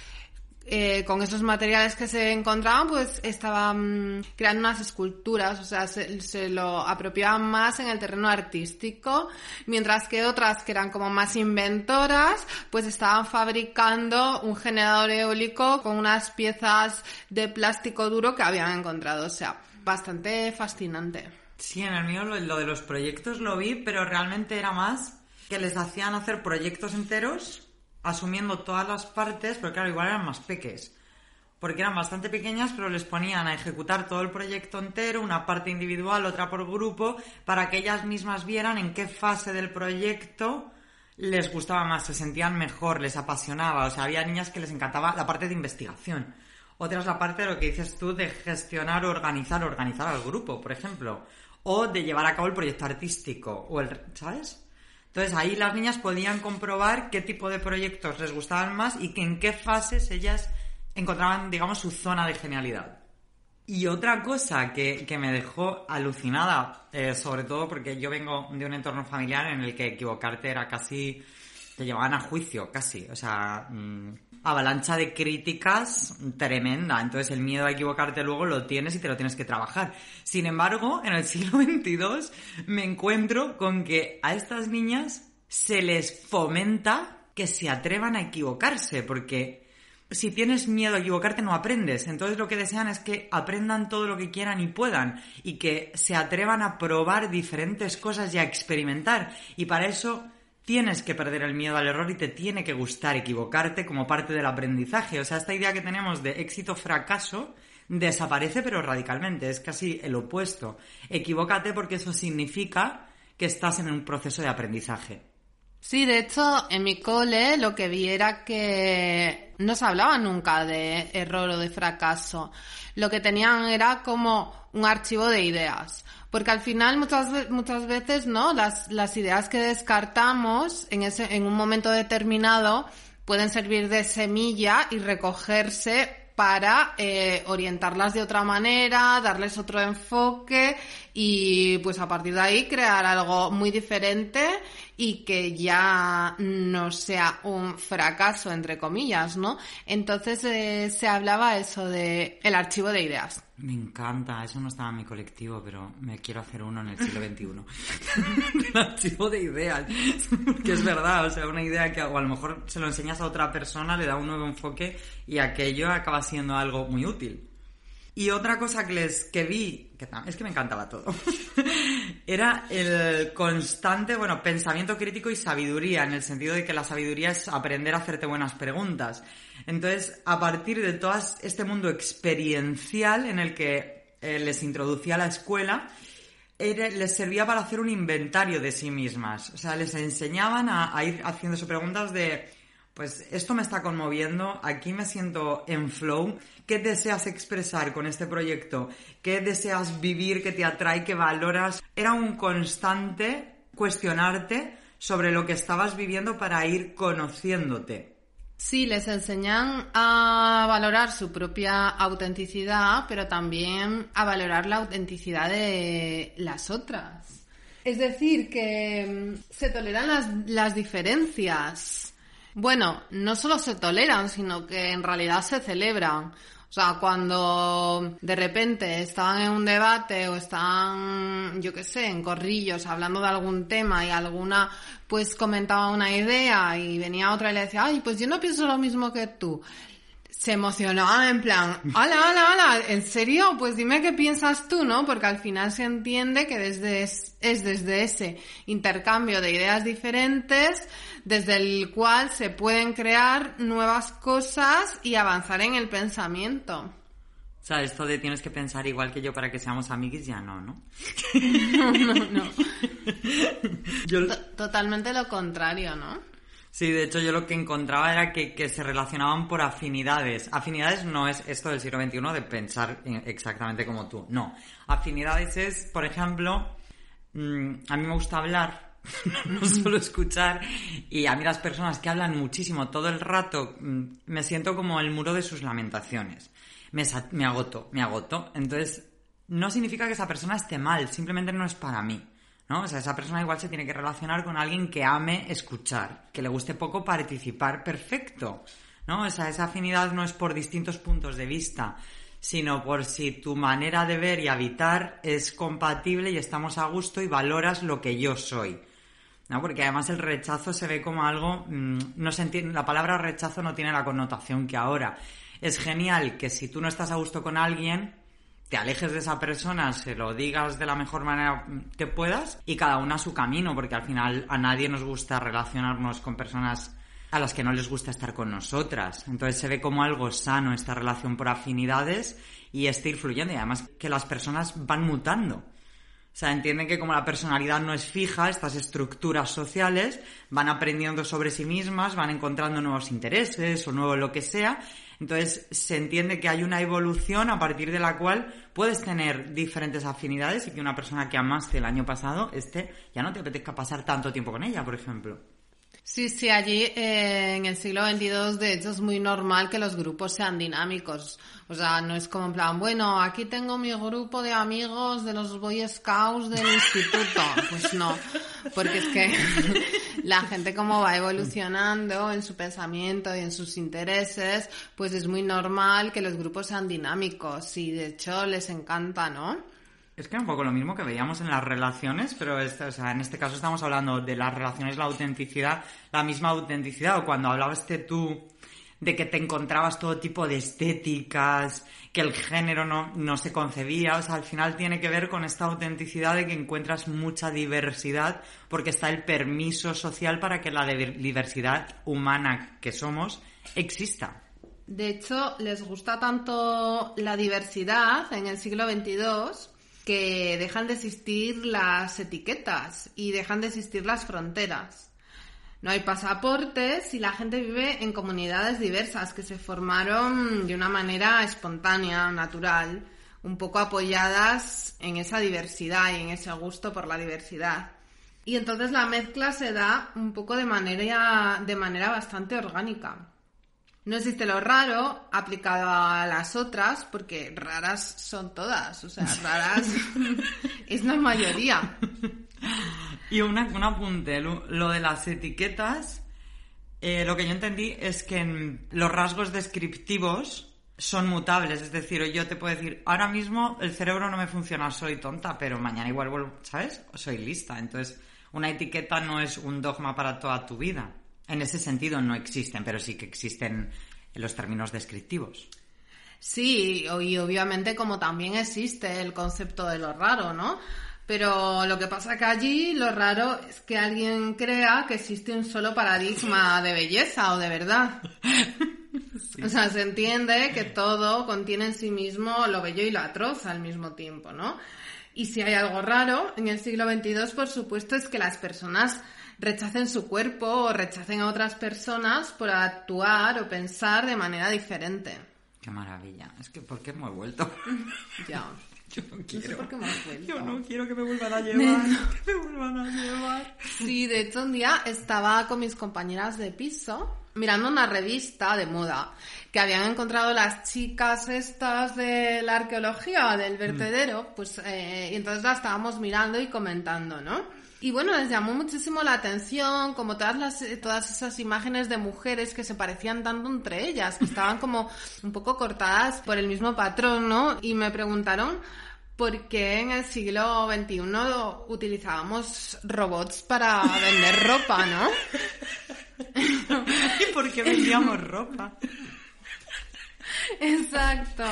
eh, con esos materiales que se encontraban, pues estaban creando unas esculturas, o sea, se, lo apropiaban más en el terreno artístico, mientras que otras que eran como más inventoras, pues estaban fabricando un generador eólico con unas piezas de plástico duro que habían encontrado, o sea, bastante fascinante. Sí, en el mío lo de los proyectos lo vi, pero realmente era más que les hacían hacer proyectos enteros asumiendo todas las partes, pero claro, igual eran más peques. Porque eran bastante pequeñas, pero les ponían a ejecutar todo el proyecto entero, una parte individual, otra por grupo, para que ellas mismas vieran en qué fase del proyecto les gustaba más, se sentían mejor, les apasionaba. O sea, había niñas que les encantaba la parte de investigación. Otras la parte de lo que dices tú de gestionar, organizar, organizar al grupo, por ejemplo. O de llevar a cabo el proyecto artístico. O el, ¿sabes? Entonces ahí las niñas podían comprobar qué tipo de proyectos les gustaban más y que en qué fases ellas encontraban, digamos, su zona de genialidad. Y otra cosa que, me dejó alucinada, eh, sobre todo porque yo vengo de un entorno familiar en el que equivocarte era casi te llevaban a juicio, casi. O sea, mm, avalancha de críticas tremenda. Entonces el miedo a equivocarte luego lo tienes y te lo tienes que trabajar. Sin embargo, en el <laughs> siglo XXII me encuentro con que a estas niñas se les fomenta que se atrevan a equivocarse, porque si tienes miedo a equivocarte no aprendes. Entonces lo que desean es que aprendan todo lo que quieran y puedan y que se atrevan a probar diferentes cosas y a experimentar. Y para eso tienes que perder el miedo al error y te tiene que gustar equivocarte como parte del aprendizaje. O sea, esta idea que tenemos de éxito-fracaso desaparece pero radicalmente, es casi el opuesto. Equivócate porque eso significa que estás en un proceso de aprendizaje. Sí, de hecho, en mi cole lo que vi era que no se hablaba nunca de error o de fracaso. Lo que tenían era como un archivo de ideas. Porque al final muchas, muchas veces, ¿no? Las, las ideas que descartamos en, ese, en un momento determinado pueden servir de semilla y recogerse para eh, orientarlas de otra manera, darles otro enfoque y pues a partir de ahí crear algo muy diferente y que ya no sea un fracaso, entre comillas, ¿no? Entonces eh, se hablaba eso de el archivo de ideas. Me encanta, eso no estaba en mi colectivo, pero me quiero hacer uno en el siglo XXI. <laughs> el archivo de ideas, que es verdad, o sea, una idea que o a lo mejor se lo enseñas a otra persona, le da un nuevo enfoque y aquello acaba siendo algo muy útil. Y otra cosa que les que vi, que es que me encantaba todo, <laughs> era el constante, bueno, pensamiento crítico y sabiduría, en el sentido de que la sabiduría es aprender a hacerte buenas preguntas. Entonces, a partir de todo este mundo experiencial en el que eh, les introducía la escuela, les servía para hacer un inventario de sí mismas. O sea, les enseñaban a, a ir haciéndose preguntas de pues esto me está conmoviendo, aquí me siento en flow. ¿Qué deseas expresar con este proyecto? ¿Qué deseas vivir, que te atrae, que valoras? Era un constante cuestionarte sobre lo que estabas viviendo para ir conociéndote. Sí, les enseñan a valorar su propia autenticidad, pero también a valorar la autenticidad de las otras. Es decir, que mm, se toleran las, las diferencias bueno, no solo se toleran, sino que en realidad se celebran. O sea, cuando de repente estaban en un debate o están, yo qué sé, en corrillos hablando de algún tema y alguna pues comentaba una idea y venía otra y le decía, ay, pues yo no pienso lo mismo que tú se emocionaba en plan, hola, hola, hola, ¿en serio? Pues dime qué piensas tú, ¿no? Porque al final se entiende que desde es, desde ese intercambio de ideas diferentes, desde el cual se pueden crear nuevas cosas y avanzar en el pensamiento. O sea, esto de tienes que pensar igual que yo para que seamos amiguis, ya no, ¿no? <laughs> no, no, no. <laughs> Totalmente lo contrario, ¿no? Sí, de hecho yo lo que encontraba era que, se relacionaban por afinidades. Afinidades no es esto del siglo XXI de pensar exactamente como tú. No. Afinidades es, por ejemplo, mm, a mí me gusta hablar, <laughs> no solo escuchar. Y a mí las personas que hablan muchísimo todo el rato, mm, me siento como el muro de sus lamentaciones. Me, me agoto, me agoto. Entonces, no significa que esa persona esté mal, simplemente no es para mí. ¿No? O sea, esa persona igual se tiene que relacionar con alguien que ame escuchar, que le guste poco participar, perfecto, ¿no? O sea, esa afinidad no es por distintos puntos de vista, sino por si tu manera de ver y habitar es compatible y estamos a gusto y valoras lo que yo soy. ¿no? Porque además el rechazo se ve como algo, mm, no se entiende, la palabra rechazo no tiene la connotación que ahora. Es genial que si tú no estás a gusto con alguien, te alejes de esa persona, se lo digas de la mejor manera que puedas y cada una a su camino, porque al final a nadie nos gusta relacionarnos con personas a las que no les gusta estar con nosotras. Entonces se ve como algo sano esta relación por afinidades y este ir fluyendo y además que las personas van mutando. O sea, entienden que como la personalidad no es fija, estas estructuras sociales van aprendiendo sobre sí mismas, van encontrando nuevos intereses o nuevo lo que sea, entonces se entiende que hay una evolución a partir de la cual puedes tener diferentes afinidades y que una persona que amaste el año pasado, este, ya no te apetezca pasar tanto tiempo con ella, por ejemplo. Sí, sí, allí eh, en el siglo XXII de hecho es muy normal que los grupos sean dinámicos. O sea, no es como en plan, bueno, aquí tengo mi grupo de amigos de los Boy Scouts del instituto. Pues no, porque es que <laughs> la gente como va evolucionando en su pensamiento y en sus intereses, pues es muy normal que los grupos sean dinámicos y de hecho les encanta, ¿no? Es que es un poco lo mismo que veíamos en las relaciones, pero o sea, en este caso estamos hablando de las relaciones, la autenticidad, la misma autenticidad. O cuando hablabas tú de que te encontrabas todo tipo de estéticas, que el género no, no se concebía, o sea, al final tiene que ver con esta autenticidad de que encuentras mucha diversidad porque está el permiso social para que la diversidad humana que somos exista. De hecho, les gusta tanto la diversidad en el siglo XXII que dejan de existir las etiquetas y dejan de existir las fronteras. No hay pasaportes y la gente vive en comunidades diversas que se formaron de una manera espontánea, natural, un poco apoyadas en esa diversidad y en ese gusto por la diversidad. Y entonces la mezcla se da un poco de manera, de manera bastante orgánica. No existe lo raro aplicado a las otras, porque raras son todas, o sea, raras <laughs> es la mayoría. Y una, un apunte, lo, de las etiquetas, eh, lo que yo entendí es que los rasgos descriptivos son mutables, es decir, yo te puedo decir, ahora mismo el cerebro no me funciona, soy tonta, pero mañana igual vuelvo, ¿sabes? Soy lista. Entonces, una etiqueta no es un dogma para toda tu vida. En ese sentido no existen, pero sí que existen en los términos descriptivos. Sí, y obviamente como también existe el concepto de lo raro, ¿no? Pero lo que pasa que allí lo raro es que alguien crea que existe un solo paradigma de belleza o de verdad. <laughs> O sea, se entiende que todo contiene en sí mismo lo bello y lo atroz al mismo tiempo, ¿no? Y si hay algo raro en el siglo XXII, por supuesto, es que las personas rechacen su cuerpo o rechacen a otras personas por actuar o pensar de manera diferente. Qué maravilla. Es que, ¿por qué hemos vuelto? Ya. <laughs> Yo no quiero. por qué hemos vuelto. Yo no quiero que me vuelvan a <laughs> llevar. que me vuelvan a llevar. Sí, de hecho un día estaba con mis compañeras de piso mirando una revista de moda que habían encontrado las chicas estas de la arqueología del vertedero, pues eh, y entonces la estábamos mirando y comentando, ¿no? Y bueno, les llamó muchísimo la atención, como todas las, todas esas imágenes de mujeres que se parecían tanto entre ellas, que estaban como un poco cortadas por el mismo patrón, ¿no? Y me preguntaron por qué en el siglo XXI utilizábamos robots para vender ropa, ¿no? <laughs> ¿Y por qué vendíamos ropa? Exacto.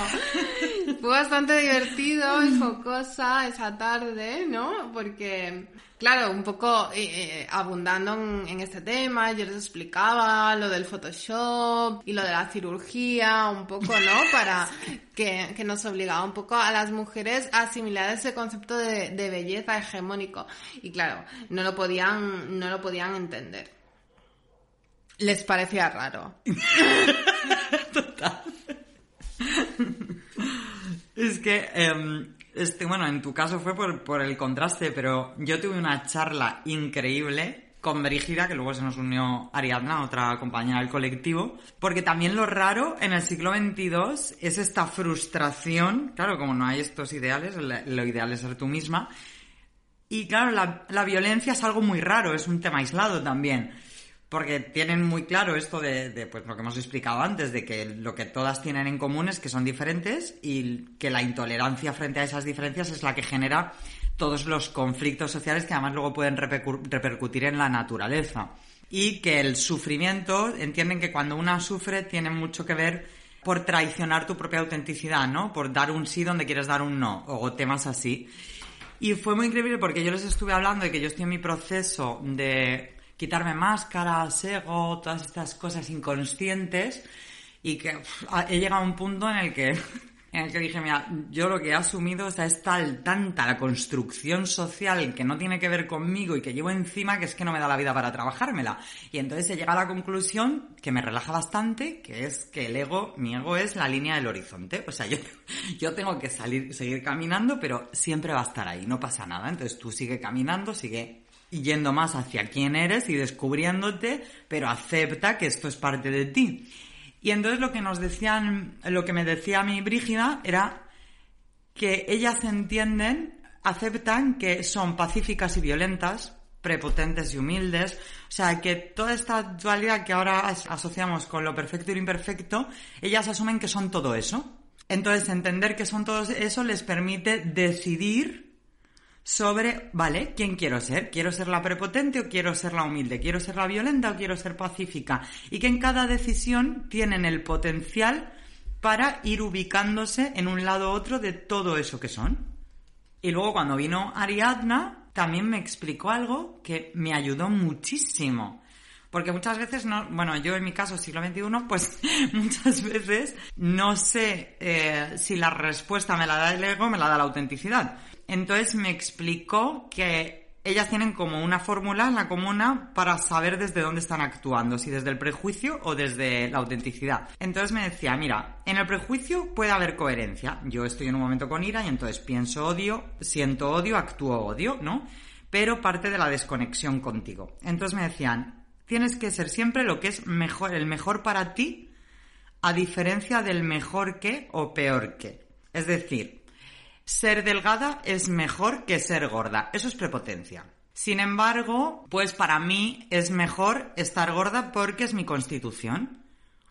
Fue bastante divertido y jocosa esa tarde, ¿no? Porque, claro, un poco eh, eh, abundando en, este tema, yo les explicaba lo del Photoshop y lo de la cirugía, un poco, ¿no? <laughs> Para que, que nos obligaba un poco a las mujeres a asimilar ese concepto de, de belleza hegemónico. Y claro, no lo podían, no lo podían entender. Les parecía raro. <laughs> Total. Es que, em, este, bueno, en tu caso fue por, el contraste, pero yo tuve una charla increíble con Brígida, que luego se nos unió Ariadna, otra compañera del colectivo, porque también lo raro en el siglo XXII es esta frustración, claro, como no hay estos ideales, lo ideal es ser tú misma, y claro, la, la violencia es algo muy raro, es un tema aislado también porque tienen muy claro esto de, pues, lo que hemos explicado antes, de que lo que todas tienen en común es que son diferentes y que la intolerancia frente a esas diferencias es la que genera todos los conflictos sociales que además luego pueden repercutir en la naturaleza. Y que el sufrimiento, entienden que cuando una sufre tiene mucho que ver por traicionar tu propia autenticidad, ¿no? Por dar un sí donde quieres dar un no, o temas así. Y fue muy increíble porque yo les estuve hablando de que yo estoy en mi proceso de quitarme máscaras, ego, todas estas cosas inconscientes y que he llegado a un punto en el que <laughs> en el que dije, mira, yo lo que he asumido o sea, es tal, tanta la construcción social que no tiene que ver conmigo y que llevo encima que es que no me da la vida para trabajármela. Y entonces he llegado a la conclusión que me relaja bastante, que es que el ego, mi ego es la línea del horizonte. O sea, yo, <laughs> yo tengo que salir, seguir caminando, pero siempre va a estar ahí, no pasa nada. Entonces tú sigue caminando, sigue yendo más hacia quién eres y descubriéndote, pero acepta que esto es parte de ti. Y entonces lo que nos decían, lo que me decía mi Brígida era que ellas entienden, aceptan que son pacíficas y violentas, prepotentes y humildes, o sea, que toda esta dualidad que ahora asociamos con lo perfecto y lo imperfecto, ellas asumen que son todo eso. Entonces, entender que son todo eso les permite decidir sobre, vale, ¿quién quiero ser? ¿Quiero ser la prepotente o quiero ser la humilde? ¿Quiero ser la violenta o quiero ser pacífica? Y que en cada decisión tienen el potencial para ir ubicándose en un lado u otro de todo eso que son. Y luego cuando vino Ariadna, también me explicó algo que me ayudó muchísimo. Porque muchas veces no, bueno, yo en mi caso, siglo XXI, pues <laughs> muchas veces no sé eh, si la respuesta me la da el ego me la da la autenticidad. Entonces me explicó que ellas tienen como una fórmula en la comuna para saber desde dónde están actuando, si desde el prejuicio o desde la autenticidad. Entonces me decía, mira, en el prejuicio puede haber coherencia. Yo estoy en un momento con ira y entonces pienso odio, siento odio, actúo odio, ¿no? Pero parte de la desconexión contigo. Entonces me decían, tienes que ser siempre lo que es mejor, el mejor para ti, a diferencia del mejor que o peor que. Es decir, ser delgada es mejor que ser gorda. Eso es prepotencia. Sin embargo, pues para mí es mejor estar gorda porque es mi constitución.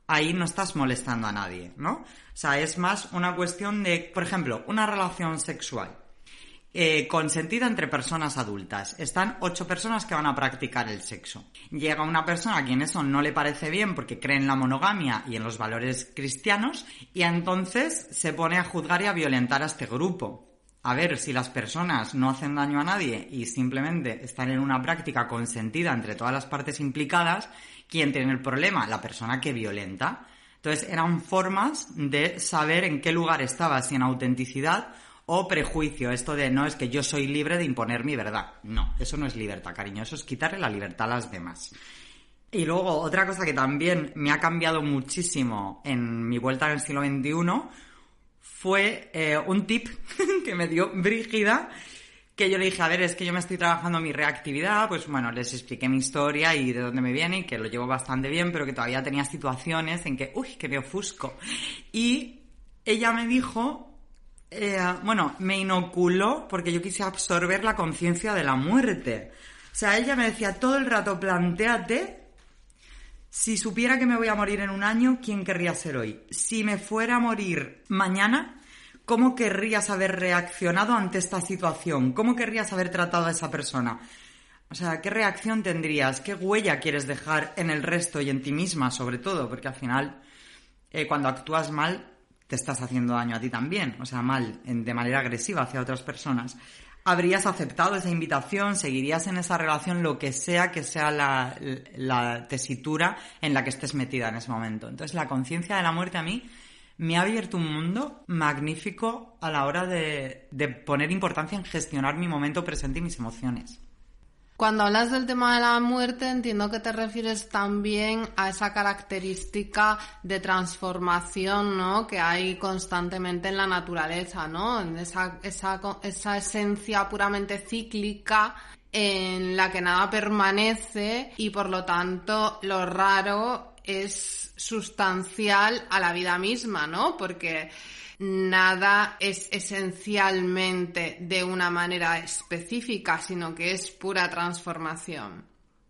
Ahí no estás molestando a nadie, ¿no? O sea, es más una cuestión de, por ejemplo, una relación sexual. Eh, consentida entre personas adultas. Están ocho personas que van a practicar el sexo. Llega una persona a quien eso no le parece bien porque cree en la monogamia y en los valores cristianos y entonces se pone a juzgar y a violentar a este grupo. A ver si las personas no hacen daño a nadie y simplemente están en una práctica consentida entre todas las partes implicadas, ¿quién tiene el problema? La persona que violenta. Entonces eran formas de saber en qué lugar estaba, si en autenticidad o prejuicio, esto de no es que yo soy libre de imponer mi verdad. No, eso no es libertad, cariño, eso es quitarle la libertad a las demás. Y luego, otra cosa que también me ha cambiado muchísimo en mi vuelta en el siglo XXI fue eh, un tip <laughs> que me dio Brígida, que yo le dije, a ver, es que yo me estoy trabajando mi reactividad, pues bueno, les expliqué mi historia y de dónde me viene y que lo llevo bastante bien, pero que todavía tenía situaciones en que, uy, que me ofusco. Y ella me dijo eh, bueno, me inoculó porque yo quise absorber la conciencia de la muerte. O sea, ella me decía todo el rato, planteate, si supiera que me voy a morir en un año, ¿quién querría ser hoy? Si me fuera a morir mañana, ¿cómo querrías haber reaccionado ante esta situación? ¿Cómo querrías haber tratado a esa persona? O sea, ¿qué reacción tendrías? ¿Qué huella quieres dejar en el resto y en ti misma, sobre todo? Porque al final, eh, cuando actúas mal, te estás haciendo daño a ti también, o sea, mal, de manera agresiva hacia otras personas. ¿Habrías aceptado esa invitación? ¿Seguirías en esa relación lo que sea que sea la, tesitura en la que estés metida en ese momento? Entonces, la conciencia de la muerte a mí me ha abierto un mundo magnífico a la hora de poner importancia en gestionar mi momento presente y mis emociones. Cuando hablas del tema de la muerte, entiendo que te refieres también a esa característica de transformación, ¿no? Que hay constantemente en la naturaleza, ¿no? En esa, esa, esa esencia puramente cíclica en la que nada permanece y por lo tanto lo raro es sustancial a la vida misma, ¿no? Porque nada es esencialmente de una manera específica, sino que es pura transformación.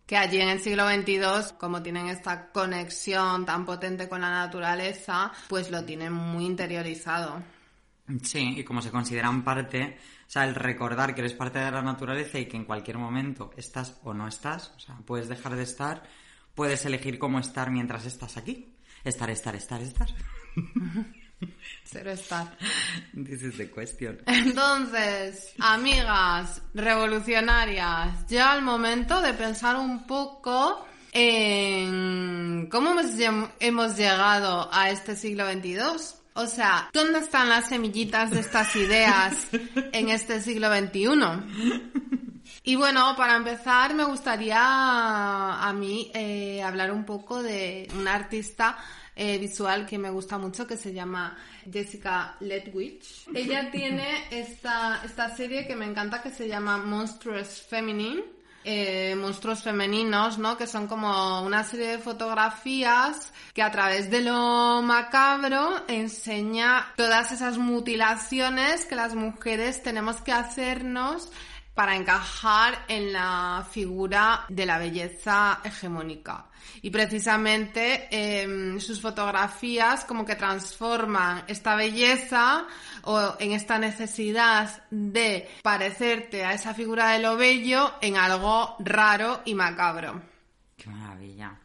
Que allí en el siglo XXII, como tienen esta conexión tan potente con la naturaleza, pues lo tienen muy interiorizado. Sí, y como se consideran parte, o sea, el recordar que eres parte de la naturaleza y que en cualquier momento estás o no estás, o sea, puedes dejar de estar, puedes elegir cómo estar mientras estás aquí. Estar, estar, estar, estar. <laughs> <laughs> Cero estar. This is the question. Entonces, amigas revolucionarias, ya al momento de pensar un poco en cómo hemos llegado a este siglo XXII. O sea, ¿dónde están las semillitas de estas ideas en este siglo XXI? Y bueno, para empezar me gustaría a mí eh, hablar un poco de un artista eh, visual que me gusta mucho que se llama Jessica Ledwich. Ella <laughs> tiene esta, esta serie que me encanta que se llama Monstrous Feminine. Eh, monstruos femeninos, ¿no? Que son como una serie de fotografías que a través de lo macabro enseña todas esas mutilaciones que las mujeres tenemos que hacernos para encajar en la figura de la belleza hegemónica. Y precisamente em, sus fotografías como que transforman esta belleza o en esta necesidad de parecerte a esa figura de lo bello en algo raro y macabro. Qué maravilla.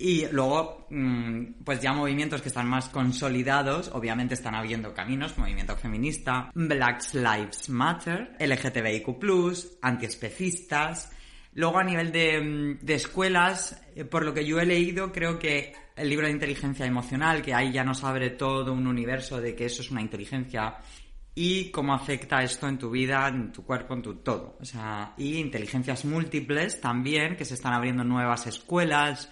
Y luego, mm, pues ya movimientos que están más consolidados, obviamente están habiendo caminos, movimiento feminista, Black Lives Matter, LGTBIQ+, antiespecistas. Luego a nivel de, mm, de escuelas, eh, por lo que yo he leído, creo que el libro de inteligencia emocional, que ahí ya nos abre todo un universo de que eso es una inteligencia y cómo afecta esto en tu vida, en tu cuerpo, en tu todo. O sea, y inteligencias múltiples también, que se están abriendo nuevas escuelas,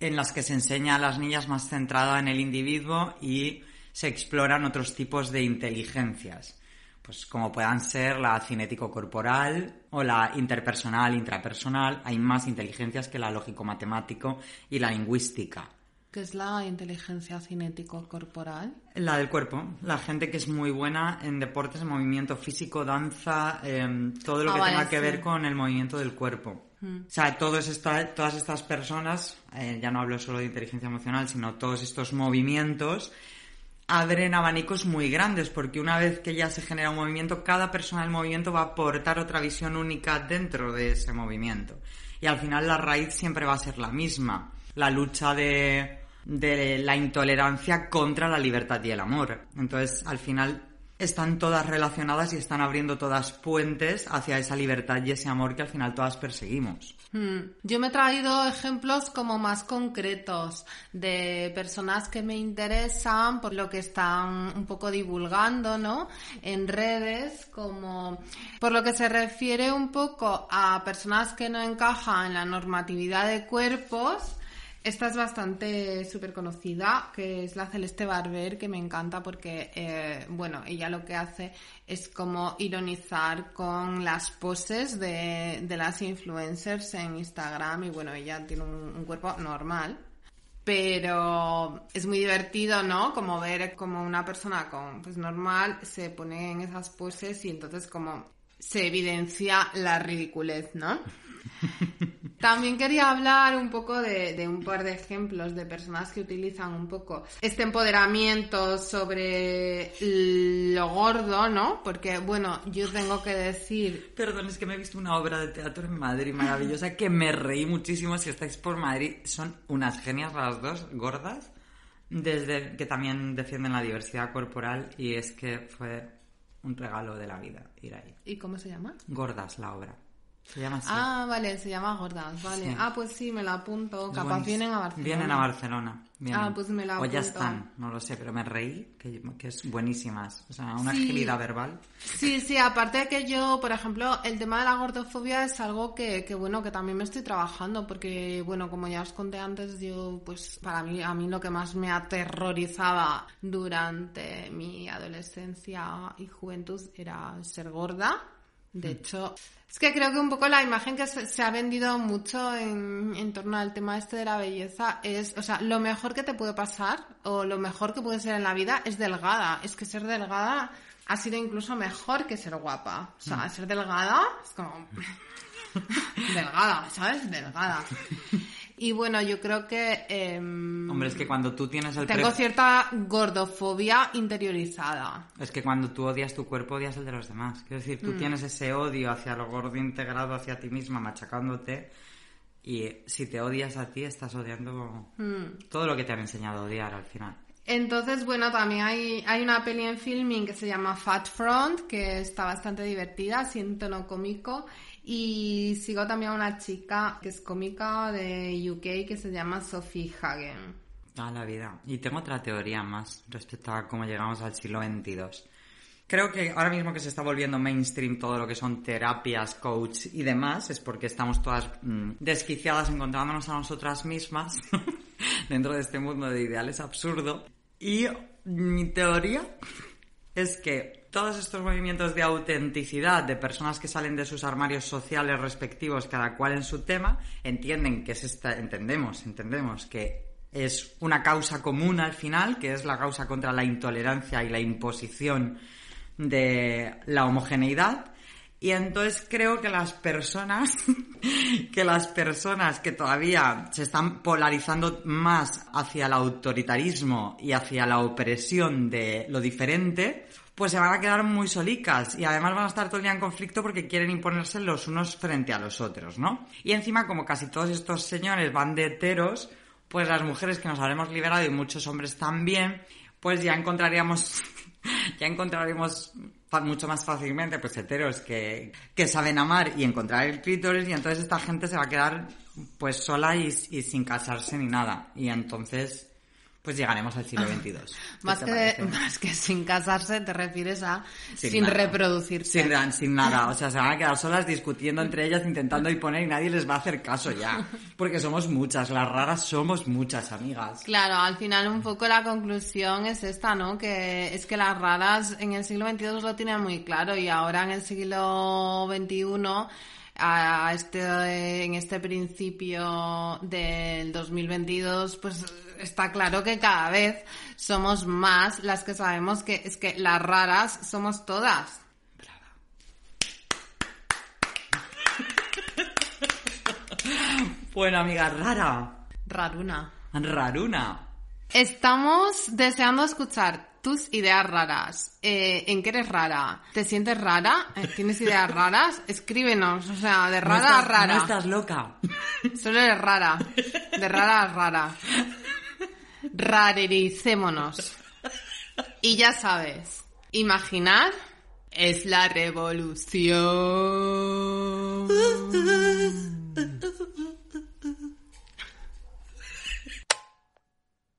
en las que se enseña a las niñas más centrada en el individuo y se exploran otros tipos de inteligencias, pues como puedan ser la cinético-corporal o la interpersonal, intrapersonal, hay más inteligencias que la lógico-matemático y la lingüística. ¿Qué es la inteligencia cinético corporal? La del cuerpo. La gente que es muy buena en deportes, en movimiento físico, danza, em, todo lo Ah, que vale, tenga que sí. ver con el movimiento del cuerpo. Mm. O sea, todos esta- todas estas personas, eh, ya no hablo solo de inteligencia emocional, sino todos estos movimientos, abren abanicos muy grandes, porque una vez que ya se genera un movimiento, cada persona del movimiento va a aportar otra visión única dentro de ese movimiento. Y al final la raíz siempre va a ser la misma, la lucha de, de la intolerancia contra la libertad y el amor. Entonces, al final están todas relacionadas y están abriendo todas puentes hacia esa libertad y ese amor que al final todas perseguimos. Hmm. Yo me he traído ejemplos como más concretos de personas que me interesan por lo que están un poco divulgando, ¿no? En redes, como por lo que se refiere un poco a personas que no encajan en la normatividad de cuerpos. Esta es bastante súper conocida, que es la Celeste Barber, que me encanta porque, eh, bueno, ella lo que hace es como ironizar con las poses de, de las influencers en Instagram y, bueno, ella tiene un, un cuerpo normal. Pero es muy divertido, ¿no? Como ver como una persona con, pues normal se pone en esas poses y entonces como se evidencia la ridiculez, ¿no? <laughs> También quería hablar un poco de, un par de ejemplos de personas que utilizan un poco este empoderamiento sobre lo gordo, ¿no? Porque, bueno, yo tengo que decir Perdón, es que me he visto una obra de teatro en Madrid maravillosa que me reí muchísimo. Si estáis por Madrid, son unas genias las dos, gordas, desde que también defienden la diversidad corporal y es que fue un regalo de la vida ir ahí. ¿Y cómo se llama? Gordas la obra. Se llama así. Ah, vale, se llama Gordas, vale. Sí. Ah, pues sí, me la apunto. Capaz buenísimo. vienen a Barcelona. Vienen a Barcelona. vienen. Ah, pues me la O ya apunto. están, no lo sé, pero me reí, que, que es buenísimas. O sea, una Sí. agilidad verbal. Sí, sí, aparte de que yo, por ejemplo, el tema de la gordofobia es algo que, que, bueno, que también me estoy trabajando porque, bueno, como ya os conté antes, yo, pues, para mí, a mí lo que más me aterrorizaba durante mi adolescencia y juventud era ser gorda. De hecho, es que creo que un poco la imagen que se, se ha vendido mucho en, en torno al tema este de la belleza es, o sea, lo mejor que te puede pasar o lo mejor que puede ser en la vida es delgada. Es que ser delgada ha sido incluso mejor que ser guapa. O sea, ser delgada es como... <laughs> delgada, ¿sabes? Delgada. Y bueno, yo creo que... em, Hombre, es que cuando tú tienes el tengo cierta gordofobia interiorizada. Es que cuando tú odias tu cuerpo, odias el de los demás. Quiero decir, Mm. tú tienes ese odio hacia lo gordo integrado hacia ti misma, machacándote. Y si te odias a ti, estás odiando Mm. todo lo que te han enseñado a odiar al final. Entonces, bueno, también hay, hay una peli en filming que se llama Fat Front, que está bastante divertida, en tono cómico. Y sigo también a una chica que es cómica de UK que se llama Sophie Hagen. A la vida. Y tengo otra teoría más respecto a cómo llegamos al siglo XXII. Creo que ahora mismo que se está volviendo mainstream todo lo que son terapias, coach y demás, es porque estamos todas mm, desquiciadas encontrándonos a nosotras mismas <laughs> dentro de este mundo de ideales absurdo. Y mi teoría es que todos estos movimientos de autenticidad de personas que salen de sus armarios sociales respectivos, cada cual en su tema, entienden que es esta, entendemos, entendemos que es una causa común al final, que es la causa contra la intolerancia y la imposición de la homogeneidad. Y entonces creo que las personas, <laughs> que las personas que todavía se están polarizando más hacia el autoritarismo y hacia la opresión de lo diferente, pues se van a quedar muy solicas y además van a estar todo el día en conflicto porque quieren imponerse los unos frente a los otros, ¿no? Y encima, como casi todos estos señores van de heteros, pues las mujeres que nos habremos liberado y muchos hombres también, pues ya encontraríamos, <laughs> ya encontraríamos mucho más fácilmente pues heteros que, que saben amar y encontrar el clítoris y entonces esta gente se va a quedar pues sola y sin casarse ni nada y entonces pues llegaremos al siglo XXII. <laughs> ¿Qué Más que, más que sin casarse, te refieres a sin, reproducirse. Sin, sin nada, o sea, <laughs> se van a quedar solas discutiendo entre ellas, intentando imponer y nadie les va a hacer caso ya. <laughs> Porque somos muchas, las raras somos muchas, amigas. Claro, al final un poco la conclusión es esta, ¿no? Que es que las raras en el siglo XXII lo tienen muy claro y ahora en el siglo XXI a este, en este principio del 2022, pues está claro que cada vez somos más las que sabemos que es que las raras somos todas. Bueno, amiga, rara. Raruna. Raruna. Estamos deseando escuchar tus ideas raras, eh, en qué eres rara, te sientes rara, eh, tienes ideas <laughs> raras, escríbenos, o sea, de rara a rara. No estás loca. <laughs> Solo eres rara, de rara a rara. Rarericémonos. Y ya sabes, imaginar es la revolución. <laughs>